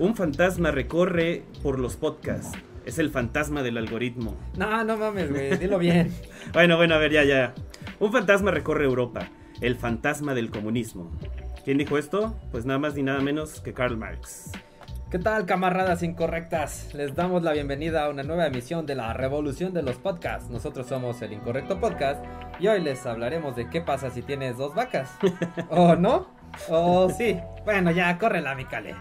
Un fantasma recorre por los podcasts. Es el fantasma del algoritmo. No, no mames, güey, dilo bien. bueno, bueno, a ver, ya, ya. Un fantasma recorre Europa. El fantasma del comunismo. ¿Quién dijo esto? Pues nada más ni nada menos que Karl Marx. ¿Qué tal, camaradas incorrectas? Les damos la bienvenida a una nueva emisión de la Revolución de los Podcasts. Nosotros somos el Incorrecto Podcast y hoy les hablaremos de qué pasa si tienes dos vacas. ¿O no? ¿O sí? Bueno, ya, córrela, mi cale.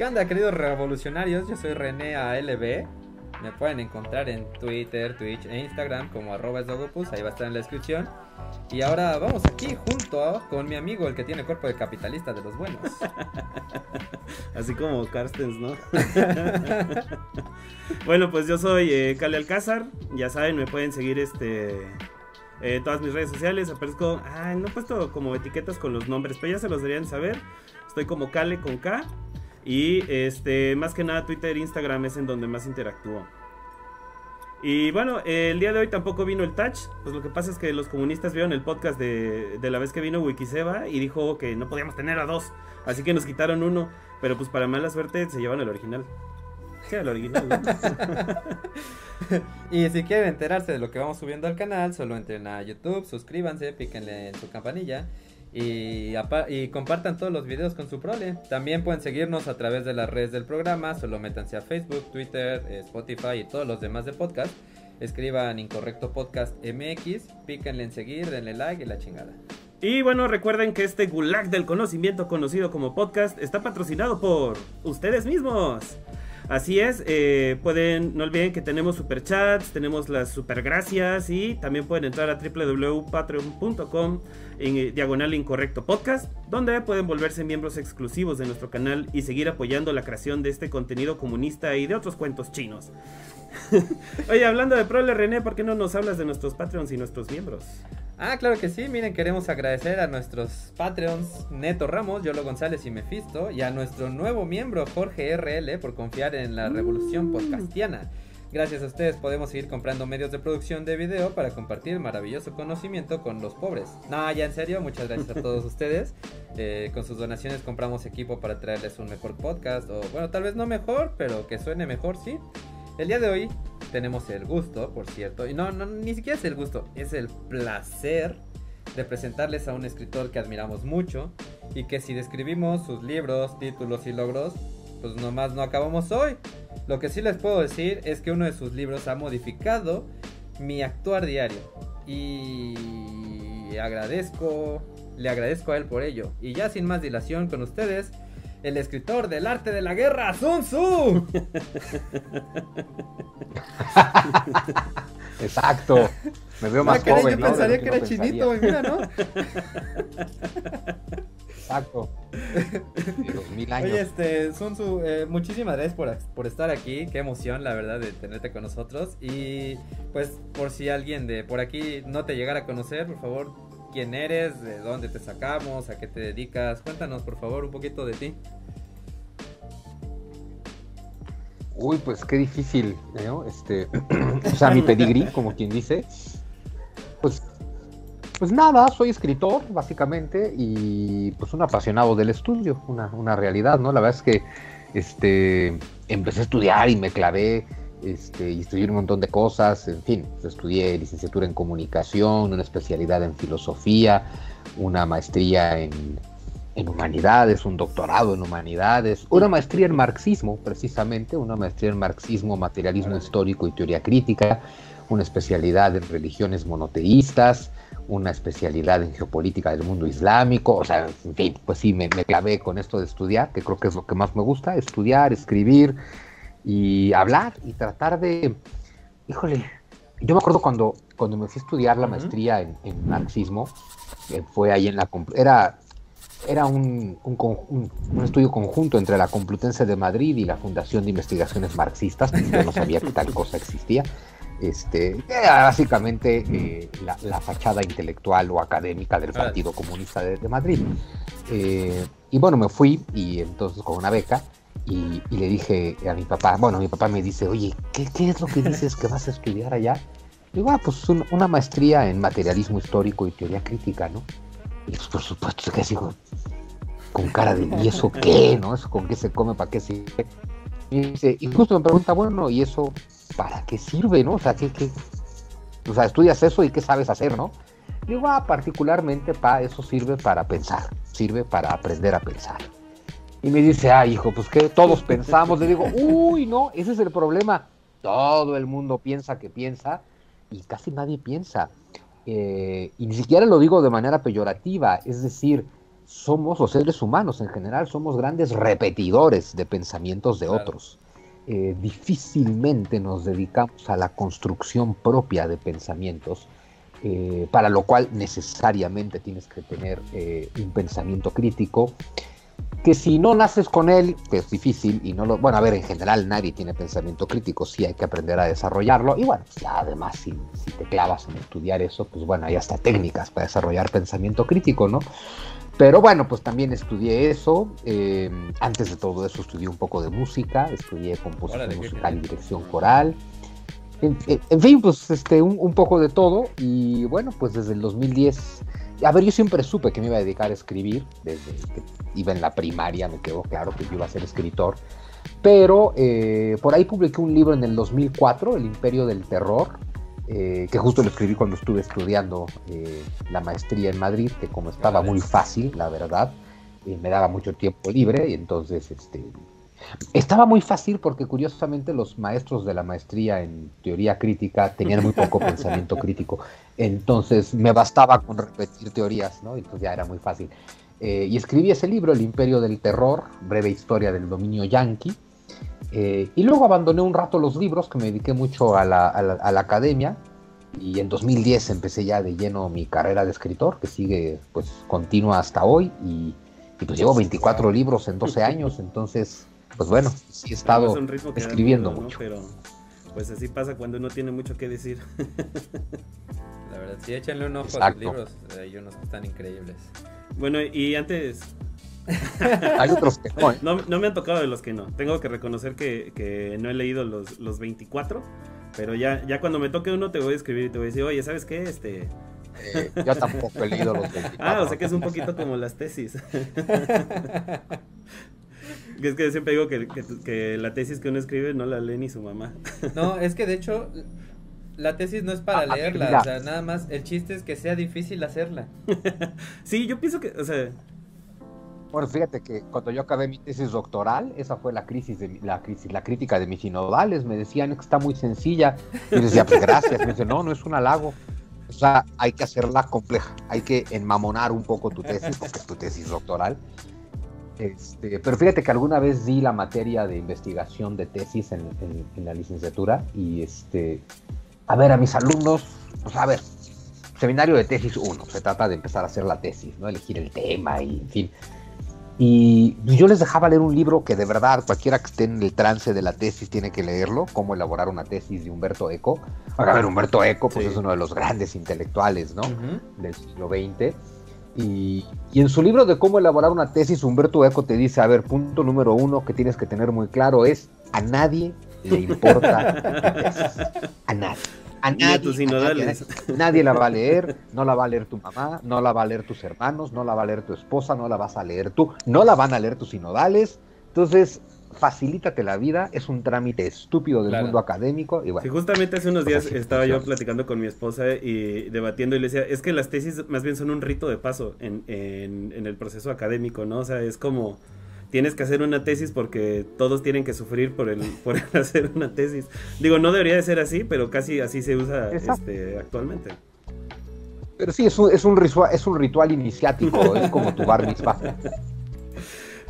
¿Qué onda, queridos revolucionarios? Yo soy René ALB. Me pueden encontrar en Twitter, Twitch e Instagram como arroba esdogopus, ahí va a estar en la descripción. Y ahora vamos aquí junto con mi amigo, el que tiene cuerpo de capitalista de los buenos. Así como Carstens, ¿no? bueno, pues yo soy eh, Cale Alcázar. Ya saben, me pueden seguir este eh, todas mis redes sociales. Aparezco. Ah, no he puesto como etiquetas con los nombres, pero ya se los deberían saber. Estoy como Cale con K. Y este, más que nada Twitter, Instagram es en donde más interactúo. Y bueno, el día de hoy tampoco vino el Touch. Pues lo que pasa es que los comunistas vieron el podcast de, de la vez que vino Wikiseba y dijo que no podíamos tener a dos. Así que nos quitaron uno. Pero pues para mala suerte se llevan el original. El original. y si quieren enterarse de lo que vamos subiendo al canal, solo entren a YouTube, suscríbanse, píquenle en su campanilla. Y, compartan todos los videos con su prole. También pueden seguirnos a través de las redes del programa. Solo métanse a Facebook, Twitter, eh, Spotify y todos los demás de podcast. Escriban Incorrecto Podcast MX, píquenle en seguir, denle like y la chingada. Y bueno, recuerden que este gulag del conocimiento conocido como podcast está patrocinado por ustedes mismos. Así es, eh, pueden, no olviden que tenemos superchats, tenemos las supergracias y también pueden entrar a www.patreon.com en eh, diagonal incorrecto podcast, donde pueden volverse miembros exclusivos de nuestro canal y seguir apoyando la creación de este contenido comunista y de otros cuentos chinos. Oye, hablando de Prole René, ¿por qué no nos hablas de nuestros Patreons y nuestros miembros? Ah, claro que sí. Miren, queremos agradecer a nuestros Patreons Neto Ramos, Yolo González y Mefisto, y a nuestro nuevo miembro Jorge RL por confiar en la revolución podcastiana. Gracias a ustedes podemos seguir comprando medios de producción de video para compartir maravilloso conocimiento con los pobres. No, ya en serio, muchas gracias a todos ustedes. Eh, con sus donaciones compramos equipo para traerles un mejor podcast, o bueno, tal vez no mejor, pero que suene mejor, sí. El día de hoy tenemos el gusto, por cierto, y no, no, ni siquiera es el gusto, es el placer de presentarles a un escritor que admiramos mucho y que si describimos sus libros, títulos y logros, pues nomás no acabamos hoy. Lo que sí les puedo decir es que uno de sus libros ha modificado mi actuar diario y agradezco, le agradezco a él por ello. Y ya sin más dilación con ustedes, el escritor del arte de la guerra, Sun Tzu. Exacto. Me veo más joven. Yo pensaría que era chinito, mira, ¿no? Exacto. mil años. Oye, este, Sun Tzu, eh, muchísimas gracias por, por, estar aquí. Qué emoción, la verdad, de tenerte con nosotros. Y pues, por si alguien de por aquí no te llegara a conocer, por favor, quién eres, de dónde te sacamos, a qué te dedicas. Cuéntanos, por favor, un poquito de ti. Uy, pues qué difícil, ¿no? Este, o sea, mi pedigrí, como quien dice. Pues, pues nada, soy escritor, básicamente, y pues un apasionado del estudio, una, una realidad, ¿no? La verdad es que este, empecé a estudiar y me clavé este, estudié un montón de cosas, en fin, estudié licenciatura en comunicación, una especialidad en filosofía, una maestría en, humanidades, un doctorado en humanidades, una maestría en marxismo, precisamente, una maestría en marxismo, materialismo histórico y teoría crítica, una especialidad en religiones monoteístas, una especialidad en geopolítica del mundo islámico, o sea, en fin, pues sí, me clavé con esto de estudiar, que creo que es lo que más me gusta, estudiar, escribir, y hablar y tratar de, híjole, yo me acuerdo cuando, cuando me fui a estudiar la maestría en, marxismo, fue ahí en la, era, era un, un, un, estudio conjunto entre la Complutense de Madrid y la Fundación de Investigaciones Marxistas, yo no sabía que tal cosa existía. Este, era básicamente eh, la, fachada intelectual o académica del Partido Comunista de, Madrid. Eh, y bueno, me fui y entonces con una beca y, le dije a mi papá, bueno, mi papá me dice, oye, ¿qué, ¿qué, es lo que dices que vas a estudiar allá? Digo, ah, pues una maestría en materialismo histórico y teoría crítica, ¿no? Y pues por supuesto que sigo con cara de, ¿y eso qué? ¿No? ¿Eso con qué se come? ¿Para qué sirve? Y, dice, y justo me pregunta, bueno, ¿y eso para qué sirve? ¿No? O sea, ¿qué, qué? O sea, estudias eso y qué sabes hacer, ¿no? Digo, ah, particularmente para eso sirve para pensar, sirve para aprender a pensar. Y me dice, ah, hijo, pues que todos pensamos. Le digo, uy, no, ese es el problema. Todo el mundo piensa que piensa y casi nadie piensa. Eh, y ni siquiera lo digo de manera peyorativa, es decir, somos los seres humanos en general, somos grandes repetidores de pensamientos de otros. Eh, difícilmente nos dedicamos a la construcción propia de pensamientos, eh, para lo cual necesariamente tienes que tener un pensamiento crítico que si no naces con él, que es difícil y no lo... Bueno, a ver, en general nadie tiene pensamiento crítico, sí hay que aprender a desarrollarlo y bueno, ya además si, te clavas en estudiar eso, pues bueno, hay hasta técnicas para desarrollar pensamiento crítico, ¿no? Pero bueno, pues también estudié eso. Eh, antes de todo eso estudié un poco de música, estudié composición musical y dirección coral. En, fin, pues este, un, un, poco de todo. Y bueno, pues desde el 2010 a ver, yo siempre supe que me iba a dedicar a escribir, desde que iba en la primaria me quedó claro que yo iba a ser escritor, pero eh, por ahí publiqué un libro en el 2004, El Imperio del Terror, eh, que justo lo escribí cuando estuve estudiando eh, la maestría en Madrid, que como estaba muy fácil, la verdad, me daba mucho tiempo libre y entonces este, estaba muy fácil porque curiosamente los maestros de la maestría en teoría crítica tenían muy poco pensamiento crítico. Entonces me bastaba con repetir teorías, ¿no? Entonces ya era muy fácil. Eh, y escribí ese libro, El Imperio del Terror, breve historia del dominio yanqui. Eh, y luego abandoné un rato los libros, que me dediqué mucho a la, academia. Y en 2010 empecé ya de lleno mi carrera de escritor, que sigue pues continua hasta hoy. Y, y pues llevo 24 libros en 12 años, entonces pues bueno, sí he estado escribiendo mucho. Pero pues así pasa cuando uno tiene mucho que decir. La verdad, sí, échenle un ojo a los libros, hay unos que están increíbles. Bueno, y antes... hay otros que no, ¿eh? no, no. me han tocado de los que no. Tengo que reconocer que, que no he leído los, los 24, pero ya, ya cuando me toque uno te voy a escribir y te voy a decir, oye, ¿sabes qué? Este... Eh, yo tampoco he leído los 24. Ah, o sea que es un poquito como las tesis. Es que siempre digo que, la tesis que uno escribe no la lee ni su mamá. No, es que de hecho la tesis no es para ah, leerla, o sea, nada más el chiste es que sea difícil hacerla. sí, yo pienso que, o sea... Bueno, fíjate que cuando yo acabé mi tesis doctoral, esa fue la crisis de la crisis, la crítica de mis sinodales, me decían que está muy sencilla. Y yo decía, pues gracias. Me dice, no, no es un halago. O sea, hay que hacerla compleja, hay que enmamonar un poco tu tesis, porque es tu tesis doctoral. Este, pero fíjate que alguna vez di la materia de investigación de tesis en, la licenciatura y este, a ver, a mis alumnos, pues a ver, seminario de tesis 1, se trata de empezar a hacer la tesis, ¿no? Elegir el tema y en fin. Y yo les dejaba leer un libro que de verdad cualquiera que esté en el trance de la tesis tiene que leerlo, Cómo elaborar una tesis de Humberto Eco. A ver, Humberto Eco pues es uno de los grandes intelectuales, ¿no? Del siglo XX y, en su libro de cómo elaborar una tesis, Humberto Eco te dice, a ver, punto número uno que tienes que tener muy claro es, a nadie le importa A nadie. A nadie, nadie, la va a leer, no la va a leer tu mamá, no la va a leer tus hermanos, no la va a leer tu esposa, no la vas a leer tú, no la van a leer tus sinodales. Entonces, facilítate la vida, es un trámite estúpido del mundo académico. Y bueno, justamente hace unos días estaba yo platicando con mi esposa y debatiendo y le decía, es que las tesis más bien son un rito de paso en, en, el proceso académico, ¿no? O sea, es como tienes que hacer una tesis porque todos tienen que sufrir por el, por hacer una tesis. Digo, no debería de ser así, pero casi así se usa este, actualmente. Pero sí, es un, es un, ritual, es un ritual iniciático, es como tu bar mitzvah.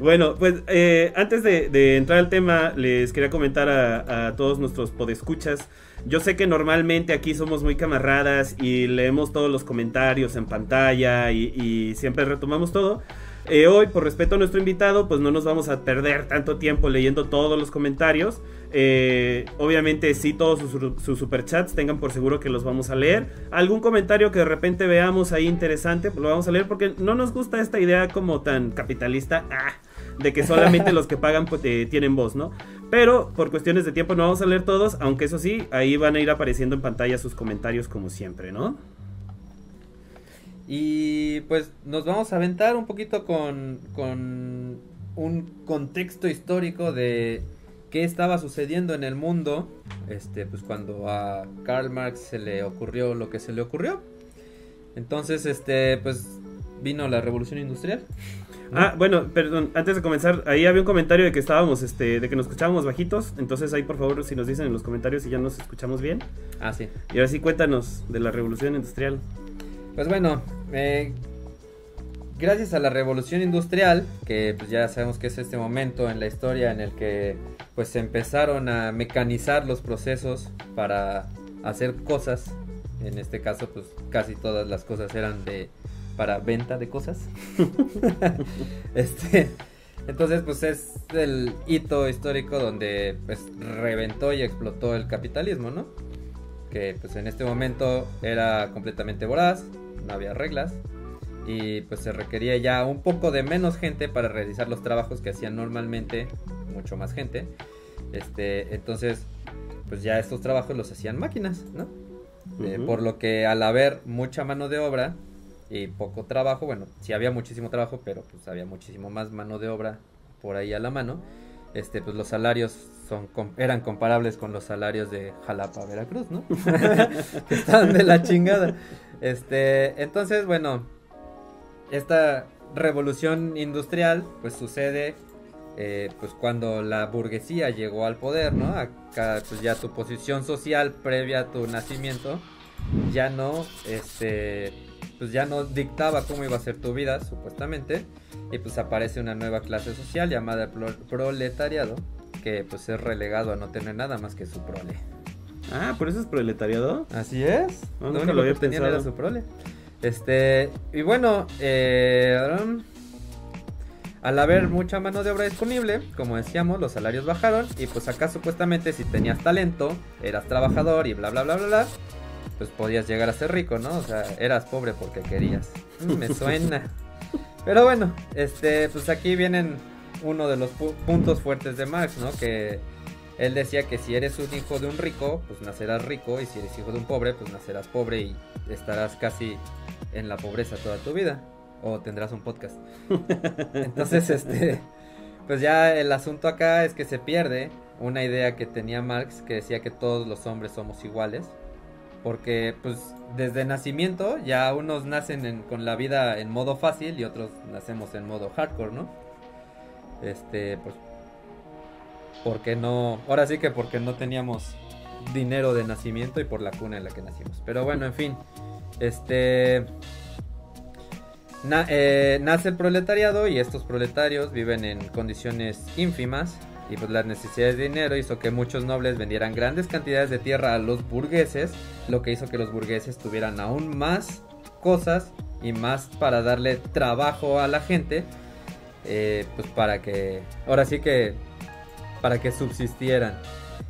Bueno, pues eh, antes de, entrar al tema, les quería comentar a, todos nuestros podescuchas. Yo sé que normalmente aquí somos muy camaradas y leemos todos los comentarios en pantalla y, siempre retomamos todo. Eh, hoy, por respeto a nuestro invitado, pues no nos vamos a perder tanto tiempo leyendo todos los comentarios. Eh, obviamente, sí, todos sus, superchats tengan por seguro que los vamos a leer. Algún comentario que de repente veamos ahí interesante, pues lo vamos a leer porque no nos gusta esta idea como tan capitalista. Ah, de que solamente los que pagan pues, tienen voz, ¿no? Pero por cuestiones de tiempo no vamos a leer todos, aunque eso sí, ahí van a ir apareciendo en pantalla sus comentarios como siempre, ¿no? Y pues nos vamos a aventar un poquito con, con un contexto histórico de qué estaba sucediendo en el mundo, este, pues cuando a Karl Marx se le ocurrió lo que se le ocurrió. Entonces, este, pues vino la revolución industrial. Ah, bueno, perdón, antes de comenzar, ahí había un comentario de que estábamos, este, de que nos escuchábamos bajitos, entonces ahí por favor si nos dicen en los comentarios si ya nos escuchamos bien. Ah, sí. Y ahora sí cuéntanos de la revolución industrial. Pues bueno, eh, gracias a la revolución industrial, que pues ya sabemos que es este momento en la historia en el que pues se empezaron a mecanizar los procesos para hacer cosas. En este caso, pues casi todas las cosas eran de para venta de cosas. este, entonces, pues es el hito histórico donde pues reventó y explotó el capitalismo, ¿no? Que pues en este momento era completamente voraz, no había reglas y pues se requería ya un poco de menos gente para realizar los trabajos que hacían normalmente mucho más gente. Este, entonces, pues ya estos trabajos los hacían máquinas, ¿no? Eh, por lo que al haber mucha mano de obra, y poco trabajo, bueno, sí había muchísimo trabajo, pero pues había muchísimo más mano de obra por ahí a la mano. Este, pues los salarios eran comparables con los salarios de Jalapa, Veracruz, ¿no? que estaban de la chingada. Este, entonces, bueno, esta revolución industrial pues sucede eh, pues cuando la burguesía llegó al poder, ¿no? Acá pues ya tu posición social previa a tu nacimiento ya no, este, pues ya no dictaba cómo iba a ser tu vida, supuestamente, y pues aparece una nueva clase social llamada proletariado, que pues es relegado a no tener nada más que su prole. Ah, ¿por eso es proletariado? Así es. No, lo, lo había pensado. Era su prole. Este, y bueno, eh, al haber mucha mano de obra disponible, como decíamos, los salarios bajaron y pues acá supuestamente si tenías talento, eras trabajador y bla bla bla bla bla, pues podías llegar a ser rico, ¿no? O sea, eras pobre porque querías. Mm, me suena. Pero bueno, este, pues aquí vienen uno de los puntos fuertes de Marx, ¿no? Que él decía que si eres un hijo de un rico, pues nacerás rico, y si eres hijo de un pobre, pues nacerás pobre y estarás casi en la pobreza toda tu vida. O tendrás un podcast. Entonces, este, pues ya el asunto acá es que se pierde una idea que tenía Marx, que decía que todos los hombres somos iguales porque pues desde nacimiento ya unos nacen con la vida en modo fácil y otros nacemos en modo hardcore, ¿no? Este, pues porque no, ahora sí que porque no teníamos dinero de nacimiento y por la cuna en la que nacimos. Pero bueno, en fin, este eh, nace el proletariado y estos proletarios viven en condiciones ínfimas y pues las necesidades de dinero hizo que muchos nobles vendieran grandes cantidades de tierra a los burgueses, lo que hizo que los burgueses tuvieran aún más cosas y más para darle trabajo a la gente, eh, pues para que, ahora sí que, para que subsistieran.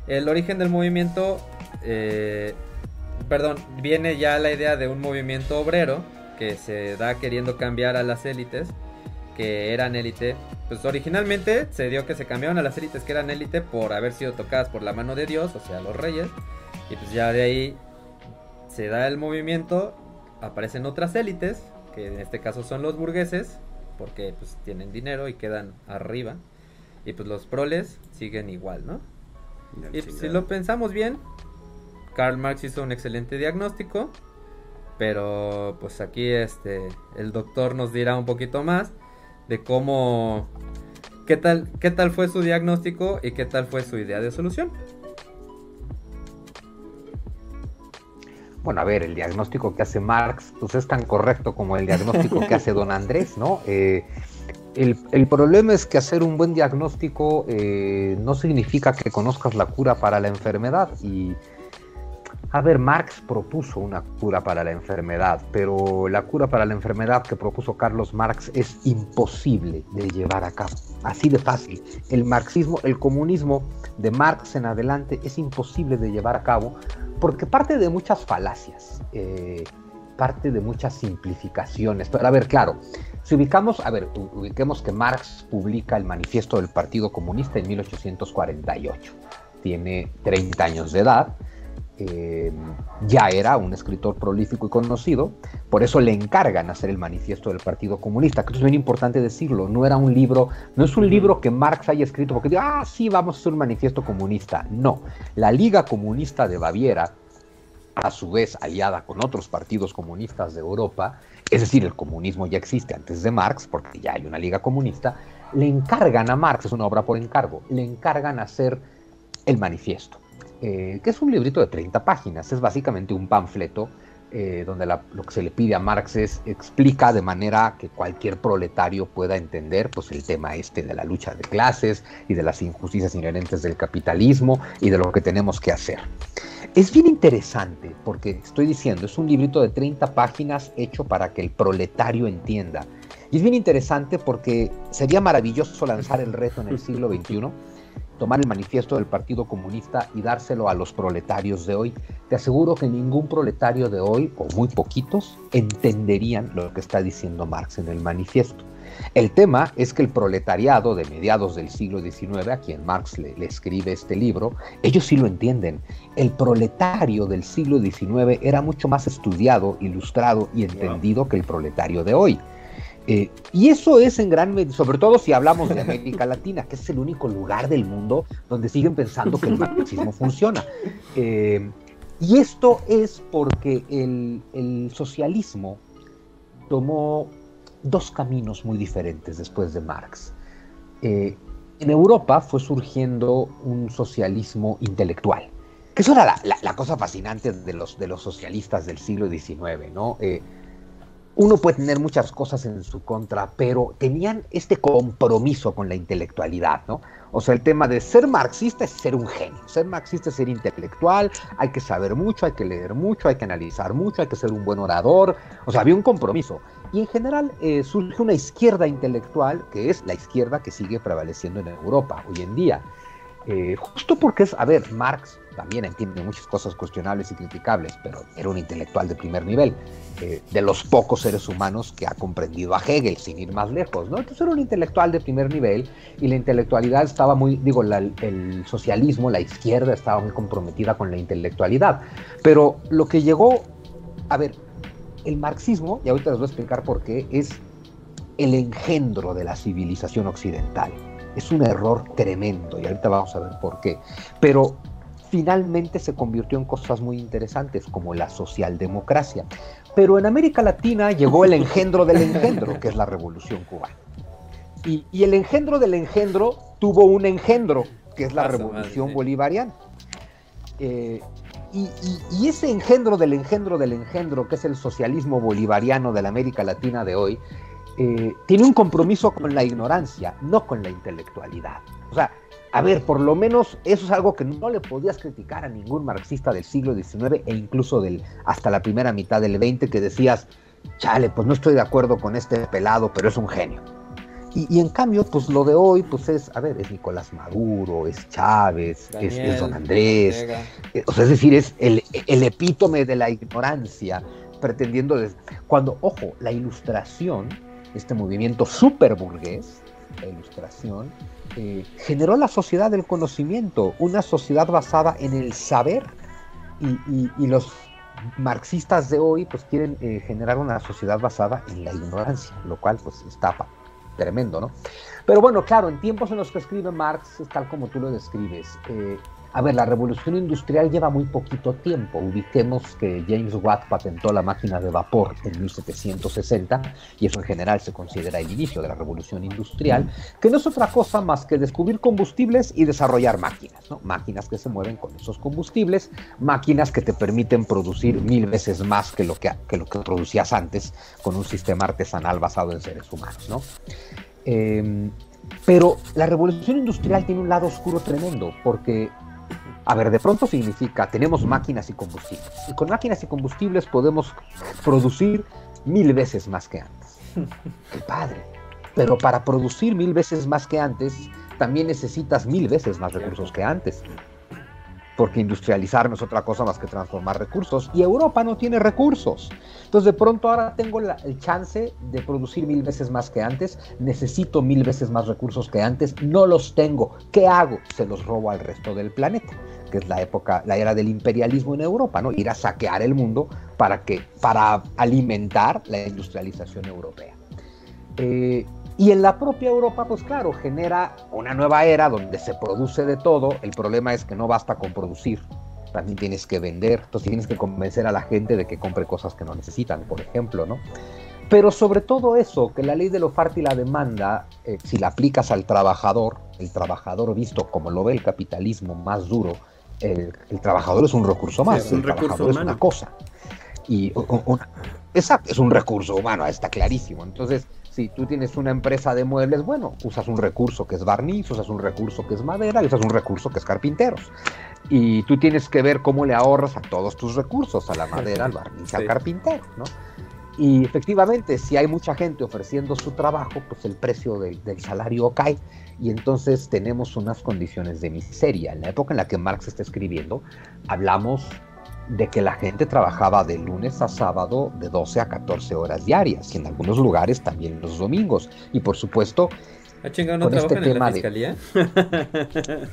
El origen del movimiento, eh, perdón, viene ya la idea de un movimiento obrero que se da queriendo cambiar a las élites, que eran élite pues originalmente se dio que se cambiaron a las élites que eran élite por haber sido tocadas por la mano de Dios, o sea, los reyes. Y pues ya de ahí se da el movimiento, aparecen otras élites, que en este caso son los burgueses, porque pues tienen dinero y quedan arriba. Y pues los proles siguen igual, ¿no? y pues, si lo pensamos bien, Karl Marx hizo un excelente diagnóstico, pero pues aquí este el doctor nos dirá un poquito más de cómo, qué tal, qué tal fue su diagnóstico y qué tal fue su idea de solución. Bueno, a ver, el diagnóstico que hace Marx, pues es tan correcto como el diagnóstico que hace don Andrés, ¿no? Eh, el, problema es que hacer un buen diagnóstico eh, no significa que conozcas la cura para la enfermedad y a ver, Marx propuso una cura para la enfermedad, pero la cura para la enfermedad que propuso Carlos Marx es imposible de llevar a cabo. Así de fácil. El marxismo, el comunismo de Marx en adelante es imposible de llevar a cabo porque parte de muchas falacias. Eh, parte de muchas simplificaciones. Pero a ver, claro, si ubicamos, a ver, ubiquemos que Marx publica el manifiesto del Partido Comunista en 1848. Tiene 30 años de edad eh, ya era un escritor prolífico y conocido, por eso le encargan hacer el manifiesto del Partido Comunista, que es bien importante decirlo, no era un libro, no es un libro que Marx haya escrito porque diga, ah, sí, vamos a hacer un manifiesto comunista, no, la Liga Comunista de Baviera, a su vez aliada con otros partidos comunistas de Europa, es decir, el comunismo ya existe antes de Marx, porque ya hay una liga comunista, le encargan a Marx, es una obra por encargo, le encargan hacer el manifiesto. Eh, que es un librito de 30 páginas, es básicamente un panfleto eh, donde lo que se le pide a Marx es explica de manera que cualquier proletario pueda entender pues, el tema este de la lucha de clases y de las injusticias inherentes del capitalismo y de lo que tenemos que hacer. Es bien interesante porque estoy diciendo, es un librito de 30 páginas hecho para que el proletario entienda. Y es bien interesante porque sería maravilloso lanzar el reto en el siglo XXI tomar el manifiesto del Partido Comunista y dárselo a los proletarios de hoy, te aseguro que ningún proletario de hoy, o muy poquitos, entenderían lo que está diciendo Marx en el manifiesto. El tema es que el proletariado de mediados del siglo XIX, a quien Marx le, escribe este libro, ellos sí lo entienden. El proletario del siglo XIX era mucho más estudiado, ilustrado y entendido que el proletario de hoy. Eh, y eso es en gran medida, sobre todo si hablamos de América Latina, que es el único lugar del mundo donde siguen pensando que el marxismo funciona. Eh, y esto es porque el, socialismo tomó dos caminos muy diferentes después de Marx. Eh, en Europa fue surgiendo un socialismo intelectual, que eso era la, cosa fascinante de los, de los socialistas del siglo XIX, ¿no? Uno puede tener muchas cosas en su contra, pero tenían este compromiso con la intelectualidad, ¿no? O sea, el tema de ser marxista es ser un genio, ser marxista es ser intelectual, hay que saber mucho, hay que leer mucho, hay que analizar mucho, hay que ser un buen orador, o sea, había un compromiso. Y en general eh, surge una izquierda intelectual, que es la izquierda que sigue prevaleciendo en Europa hoy en día. Eh, justo porque es, a ver, Marx también entiende muchas cosas cuestionables y criticables, pero era un intelectual de primer nivel, eh, de los pocos seres humanos que ha comprendido a Hegel, sin ir más lejos, ¿no? Entonces era un intelectual de primer nivel y la intelectualidad estaba muy, digo, el socialismo, la izquierda estaba muy comprometida con la intelectualidad, pero lo que llegó, a ver, el marxismo, y ahorita les voy a explicar por qué, es el engendro de la civilización occidental. Es un error tremendo y ahorita vamos a ver por qué. Pero finalmente se convirtió en cosas muy interesantes como la socialdemocracia. Pero en América Latina llegó el engendro del engendro, que es la revolución cubana. Y, el engendro del engendro tuvo un engendro, que es la revolución bolivariana. Eh, y, ese engendro del engendro del engendro, que es el socialismo bolivariano de la América Latina de hoy, eh, tiene un compromiso con la ignorancia, no con la intelectualidad. O sea, a ver, por lo menos eso es algo que no le podías criticar a ningún marxista del siglo XIX e incluso del, hasta la primera mitad del XX que decías, chale, pues no estoy de acuerdo con este pelado, pero es un genio. Y, en cambio, pues lo de hoy, pues es, a ver, es Nicolás Maduro, es Chávez, es, Don Andrés, eh, o sea, es decir, es el, el epítome de la ignorancia, pretendiendo, cuando, ojo, la ilustración, este movimiento súper burgués, la ilustración, eh, generó la sociedad del conocimiento, una sociedad basada en el saber y, los marxistas de hoy pues quieren eh, generar una sociedad basada en la ignorancia, lo cual pues está tremendo, ¿no? Pero bueno, claro, en tiempos en los que escribe Marx tal como tú lo describes. Eh, a ver, la revolución industrial lleva muy poquito tiempo. Ubiquemos que James Watt patentó la máquina de vapor en 1760 y eso en general se considera el inicio de la revolución industrial, que no es otra cosa más que descubrir combustibles y desarrollar máquinas, ¿no? Máquinas que se mueven con esos combustibles, máquinas que te permiten producir mil veces más que lo que, lo que producías antes con un sistema artesanal basado en seres humanos, ¿no? Em, pero la revolución industrial tiene un lado oscuro tremendo, porque a ver, de pronto significa, tenemos máquinas y combustibles. Y con máquinas y combustibles podemos producir mil veces más que antes. ¡Qué padre! Pero para producir mil veces más que antes, también necesitas mil veces más recursos que antes. Porque industrializar no es otra cosa más que transformar recursos y Europa no tiene recursos. Entonces de pronto ahora tengo la, el chance de producir mil veces más que antes, necesito mil veces más recursos que antes, no los tengo. ¿Qué hago? Se los robo al resto del planeta, que es la época, la era del imperialismo en Europa, ¿no? Ir a saquear el mundo para que, para alimentar la industrialización europea. Eh, y en la propia Europa, pues claro, genera una nueva era donde se produce de todo. El problema es que no basta con producir, también tienes que vender, entonces tienes que convencer a la gente de que compre cosas que no necesitan, por ejemplo, ¿no? Pero sobre todo eso, que la ley de la oferta y la demanda, eh, si la aplicas al trabajador, el trabajador visto como lo ve el capitalismo más duro, el, el trabajador es un recurso más, Sí, un el recurso trabajador es humano. una cosa. Y una- exacto, es un recurso humano, está clarísimo. Entonces, si tú tienes una empresa de muebles, bueno, usas un recurso que es barniz, usas un recurso que es madera y usas un recurso que es carpinteros. Y tú tienes que ver cómo le ahorras a todos tus recursos, a la madera, al barniz, al carpintero, ¿no? Y efectivamente, si hay mucha gente ofreciendo su trabajo, pues el precio del, del salario cae y entonces tenemos unas condiciones de miseria. En la época en la que Marx está escribiendo, hablamos de que la gente trabajaba de lunes a sábado de 12 a 14 horas diarias y en algunos lugares también los domingos. Y por supuesto, ¿Ah, chingado, no Con este en la tema de- fiscalía?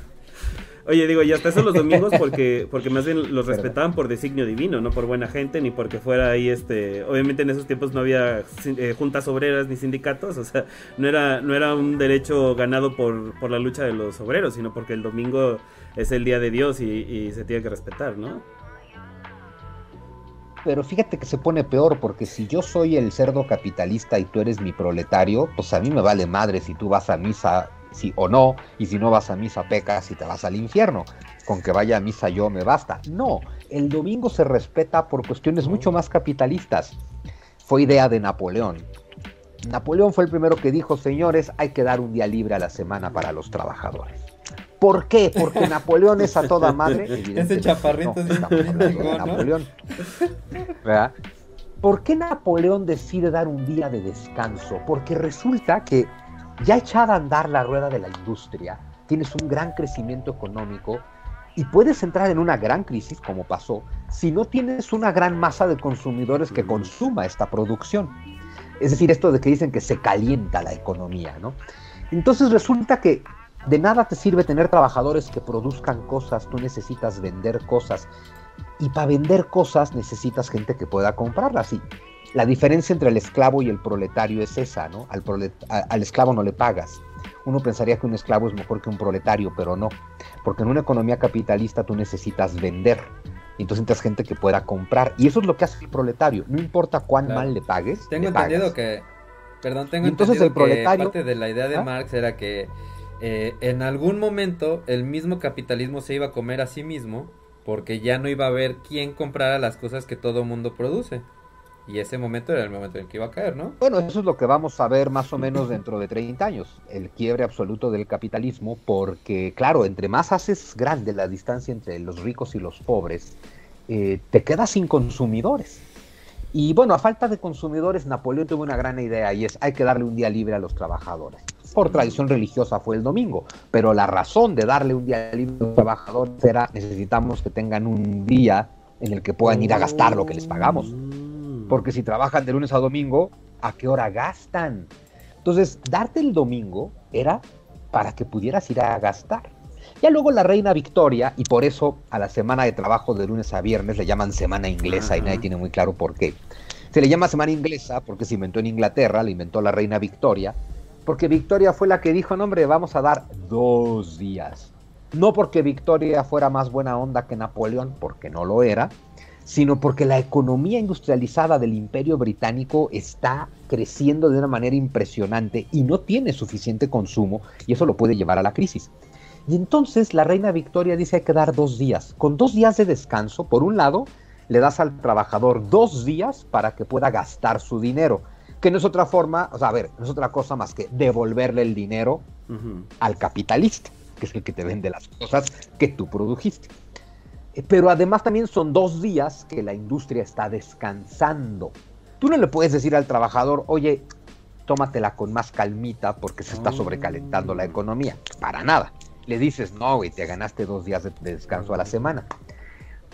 Oye, digo, y hasta eso los domingos porque, porque más bien los respetaban por designio divino, no por buena gente, ni porque fuera ahí, este, obviamente en esos tiempos no había eh, juntas obreras ni sindicatos, o sea, no era, no era un derecho ganado por, por la lucha de los obreros, sino porque el domingo es el día de Dios y, y se tiene que respetar, ¿no? Pero fíjate que se pone peor porque si yo soy el cerdo capitalista y tú eres mi proletario, pues a mí me vale madre si tú vas a misa sí o no, y si no vas a misa pecas y te vas al infierno. Con que vaya a misa yo me basta. No, el domingo se respeta por cuestiones mucho más capitalistas. Fue idea de Napoleón. Napoleón fue el primero que dijo, señores, hay que dar un día libre a la semana para los trabajadores. ¿Por qué? Porque Napoleón es a toda madre. Evidentemente, chaparrito es chingón, ¿no? Napoleón. ¿Verdad? ¿Por qué Napoleón decide dar un día de descanso? Porque resulta que ya echada a andar la rueda de la industria, tienes un gran crecimiento económico y puedes entrar en una gran crisis, como pasó, si no tienes una gran masa de consumidores que consuma esta producción. Es decir, esto de que dicen que se calienta la economía, ¿no? Entonces resulta que de nada te sirve tener trabajadores que produzcan cosas, tú necesitas vender cosas. Y para vender cosas necesitas gente que pueda comprarlas. Y la diferencia entre el esclavo y el proletario es esa, ¿no? Al, al esclavo no le pagas. Uno pensaría que un esclavo es mejor que un proletario, pero no. Porque en una economía capitalista tú necesitas vender. Y entonces necesitas gente que pueda comprar. Y eso es lo que hace el proletario. No importa cuán Claro. mal le pagues. Tengo le entendido pagas. que. Perdón, tengo entonces entendido el proletario- que parte de la idea de ¿Ah? Marx era que eh, en algún momento el mismo capitalismo se iba a comer a sí mismo porque ya no iba a haber quién comprara las cosas que todo mundo produce. Y ese momento era el momento en el que iba a caer, ¿no? Bueno, eso es lo que vamos a ver más o menos dentro de 30 años, el quiebre absoluto del capitalismo, porque claro, entre más haces grande la distancia entre los ricos y los pobres, eh, te quedas sin consumidores. Y bueno, a falta de consumidores, Napoleón tuvo una gran idea y es hay que darle un día libre a los trabajadores. Por tradición religiosa fue el domingo, pero la razón de darle un día libre a los trabajadores era necesitamos que tengan un día en el que puedan ir a gastar lo que les pagamos. Porque si trabajan de lunes a domingo, ¿a qué hora gastan? Entonces, darte el domingo era para que pudieras ir a gastar. Ya luego la reina Victoria, y por eso a la semana de trabajo de lunes a viernes le llaman semana inglesa y Ajá. nadie tiene muy claro por qué. Se le llama semana inglesa porque se inventó en Inglaterra, la inventó la reina Victoria, porque Victoria fue la que dijo, no hombre, vamos a dar dos días. No porque Victoria fuera más buena onda que Napoleón, porque no lo era, sino porque la economía industrializada del imperio británico está creciendo de una manera impresionante y no tiene suficiente consumo y eso lo puede llevar a la crisis. Y entonces la reina Victoria dice hay que dar dos días. Con dos días de descanso, por un lado, le das al trabajador dos días para que pueda gastar su dinero, que no es otra forma, o sea, a ver, no es otra cosa más que devolverle el dinero al capitalista, que es el que te vende las cosas que tú produjiste. Eh, Pero además también son dos días que la industria está descansando. Tú no le puedes decir al trabajador, oye, tómatela con más calmita porque se está sobrecalentando la economía. Para nada. le dices, no, güey, te ganaste dos días de, descanso a la semana.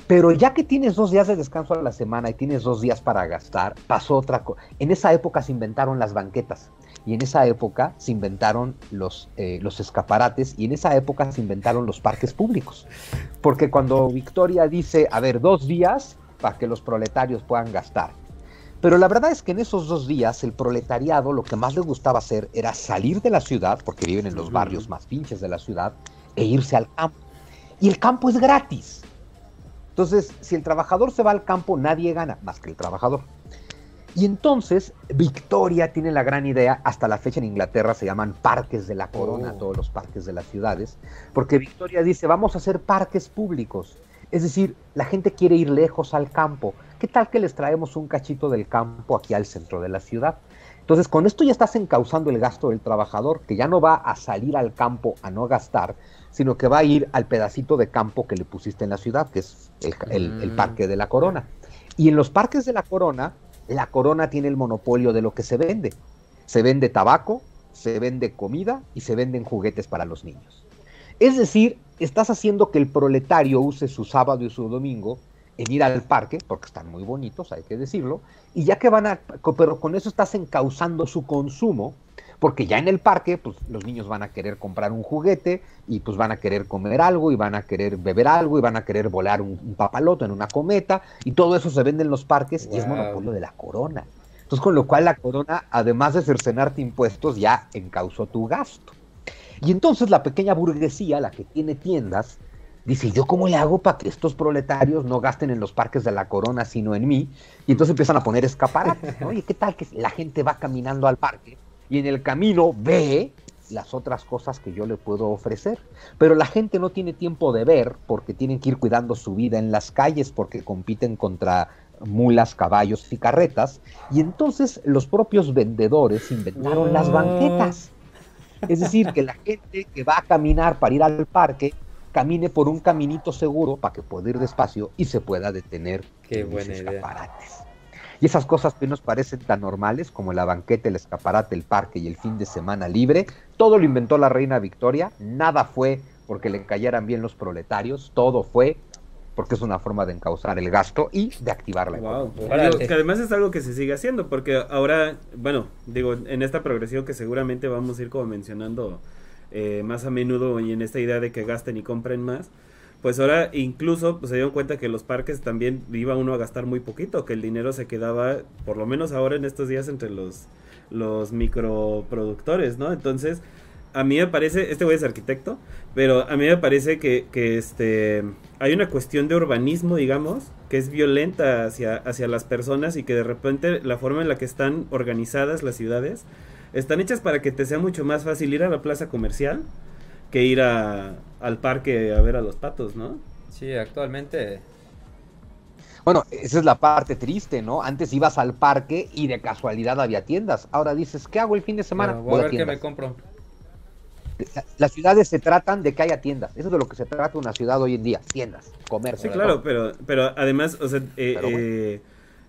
Pero ya que tienes dos días de descanso a la semana y tienes dos días para gastar, pasó otra cosa. En esa época se inventaron las banquetas y en esa época se inventaron los, eh, los escaparates y en esa época se inventaron los parques públicos. Porque cuando Victoria dice, a ver, dos días para que los proletarios puedan gastar. Pero la verdad es que en esos dos días el proletariado lo que más le gustaba hacer era salir de la ciudad, porque viven en los barrios más pinches de la ciudad, e irse al campo. Y el campo es gratis. Entonces, si el trabajador se va al campo, nadie gana más que el trabajador. Y entonces, Victoria tiene la gran idea, hasta la fecha en Inglaterra se llaman parques de la corona, oh. todos los parques de las ciudades, porque Victoria dice, vamos a hacer parques públicos. Es decir, la gente quiere ir lejos al campo. ¿Qué tal que les traemos un cachito del campo aquí al centro de la ciudad? Entonces, con esto ya estás encauzando el gasto del trabajador, que ya no va a salir al campo a no gastar, sino que va a ir al pedacito de campo que le pusiste en la ciudad, que es el, mm. parque de la corona. Y en los parques de la corona, la corona tiene el monopolio de lo que se vende. Se vende tabaco, se vende comida y se venden juguetes para los niños. Es decir, estás haciendo que el proletario use su sábado y su domingo en ir al parque, porque están muy bonitos, hay que decirlo, y ya que van a, pero con eso estás encauzando su consumo, porque ya en el parque, pues los niños van a querer comprar un juguete y pues van a querer comer algo y van a querer beber algo y van a querer volar un, papaloto en una cometa y todo eso se vende en los parques y es monopolio de la corona. Entonces, con lo cual la corona, además de cercenarte impuestos, ya encausó tu gasto. Y entonces la pequeña burguesía, la que tiene tiendas, dice, ¿yo cómo le hago para que estos proletarios no gasten en los parques de la corona, sino en mí? Y entonces empiezan a poner escaparates. Oye, ¿qué tal que la gente va caminando al parque y en el camino ve las otras cosas que yo le puedo ofrecer? Pero la gente no tiene tiempo de ver porque tienen que ir cuidando su vida en las calles porque compiten contra mulas, caballos y carretas. Y entonces los propios vendedores inventaron las banquetas. Es decir, que la gente que va a caminar para ir al parque camine por un caminito seguro para que pueda ir despacio y se pueda detener Qué en buena escaparates. Y esas cosas que nos parecen tan normales como la banqueta, el escaparate, el parque y el fin de semana libre, todo lo inventó la reina Victoria, nada fue porque le cayeran bien los proletarios, todo fue porque es una forma de encauzar el gasto y de activar la economía. que además es algo que se sigue haciendo, porque ahora, bueno, digo, en esta progresión que seguramente vamos a ir como mencionando eh, más a menudo y en esta idea de que gasten y compren más, pues ahora incluso pues, se dieron cuenta que los parques también iba uno a gastar muy poquito, que el dinero se quedaba, por lo menos ahora en estos días, entre los, los microproductores, ¿no? Entonces, a mí me parece, este güey es arquitecto, pero a mí me parece que, que este, hay una cuestión de urbanismo, digamos, que es violenta hacia, hacia las personas y que de repente la forma en la que están organizadas las ciudades están hechas para que te sea mucho más fácil ir a la plaza comercial que ir a, al parque a ver a los patos, ¿no? Sí, actualmente bueno, esa es la parte triste, ¿no? Antes ibas al parque y de casualidad había tiendas. Ahora dices, ¿qué hago el fin de semana? voy, a ver qué me compro. Las ciudades se tratan de que haya tiendas. Eso es de lo que se trata una ciudad hoy en día. Tiendas, comercio. Sí, claro, pero, pero además, o sea, eh, eh, eh,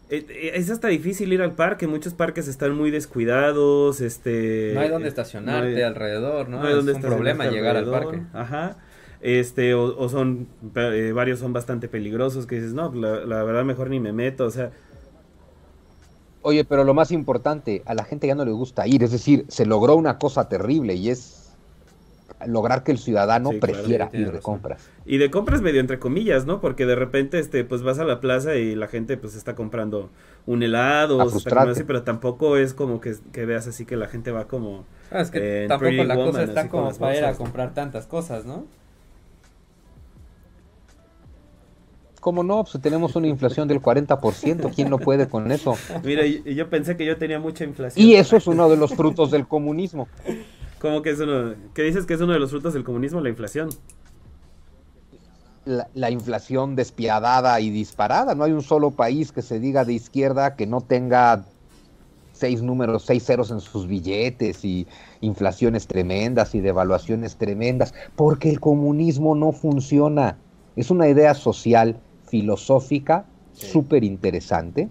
es hasta difícil ir al parque. Muchos parques están muy descuidados. Este, no hay donde estacionarte alrededor, ¿no? es un problema llegar al parque. Ajá. Este, o, son, varios son bastante peligrosos que dices, no, la, la verdad mejor ni me meto. O sea, Oye, pero lo más importante, a la gente ya no le gusta ir, es decir, se logró una cosa terrible y es lograr que el ciudadano prefiera ir de compras. Y de compras medio entre comillas, ¿no? Porque de repente este pues vas a la plaza y la gente pues está comprando un helado, o así, pero tampoco es como que, veas así que la gente va como ah, es que tampoco la cosa está como para ir a comprar tantas cosas, ¿no? ¿Cómo no? Pues tenemos una inflación del 40%, ¿quién no puede con eso? Mira, yo pensé que yo tenía mucha inflación. Y eso es uno de los frutos del comunismo. ¿Cómo que es uno? ¿Qué dices que es uno de los frutos del comunismo? La inflación. La, inflación despiadada y disparada. No hay un solo país que se diga de izquierda que no tenga seis números, seis ceros en sus billetes y inflaciones tremendas y devaluaciones tremendas, porque el comunismo no funciona. Es una idea social, filosófica, súper interesante.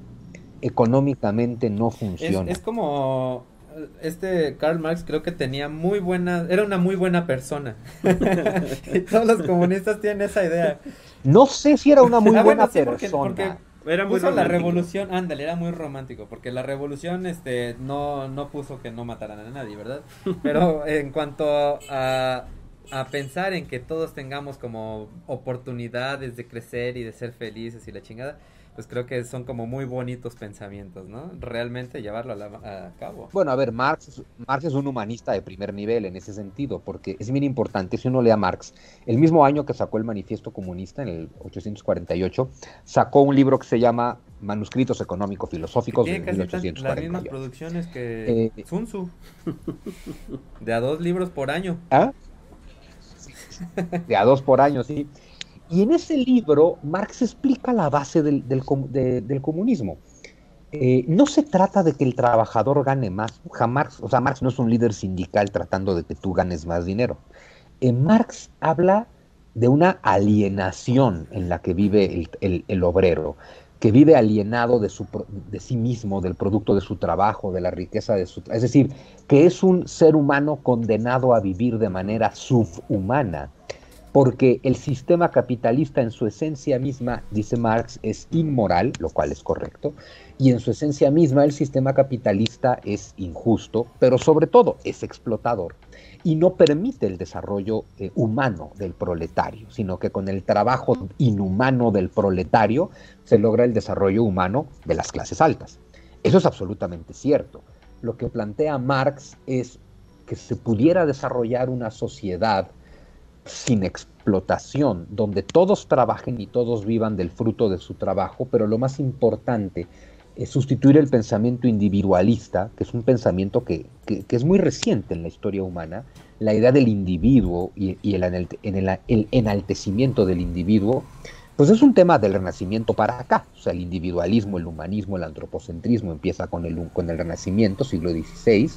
Económicamente no funciona. es como este Karl Marx creo que tenía muy buena, era una muy buena persona. y todos los comunistas tienen esa idea. No sé si era una muy Ah, buena bueno, sí, porque- persona. porque Era muy puso la revolución, ándale, era muy romántico, porque la revolución este no, no puso que no mataran a nadie, ¿verdad? Pero en cuanto a, a pensar en que todos tengamos como oportunidades de crecer y de ser felices y la chingada, pues creo que son como muy bonitos pensamientos, ¿no? Realmente llevarlo a, la- a cabo. Bueno, a ver, Marx, Marx es un humanista de primer nivel en ese sentido, porque es bien importante, si uno lee a Marx, el mismo año que sacó el Manifiesto Comunista, en el 848, sacó un libro que se llama Manuscritos Económico-Filosóficos de Tiene casi tan- las mismas 1848. producciones que Eh, Sun Tzu. De a dos libros por año. ¿Ah? De a dos por año, sí. Y en ese libro, Marx explica la base del, del com- de- del comunismo. Eh, no se trata de que el trabajador gane más. Jamás, o sea, Marx no es un líder sindical tratando de que tú ganes más dinero. Eh, Marx habla de una alienación en la que vive el, el- el obrero, que vive alienado de, su, de sí mismo, del producto de su trabajo, de la riqueza de su... Es decir, que es un ser humano condenado a vivir de manera subhumana, porque el sistema capitalista en su esencia misma, dice Marx, es inmoral, lo cual es correcto, y en su esencia misma el sistema capitalista es injusto, pero sobre todo es explotador y no permite el desarrollo eh, humano del proletario, sino que con el trabajo inhumano del proletario se logra el desarrollo humano de las clases altas. Eso es absolutamente cierto. Lo que plantea Marx es que se pudiera desarrollar una sociedad sin explotación, donde todos trabajen y todos vivan del fruto de su trabajo, pero lo más importante es sustituir el pensamiento individualista, que es un pensamiento que, que- es muy reciente en la historia humana, la idea del individuo y, el- el enaltecimiento del individuo, pues es un tema del Renacimiento para acá. O sea, el individualismo, el humanismo, el antropocentrismo empieza con el, con el Renacimiento, siglo XVI,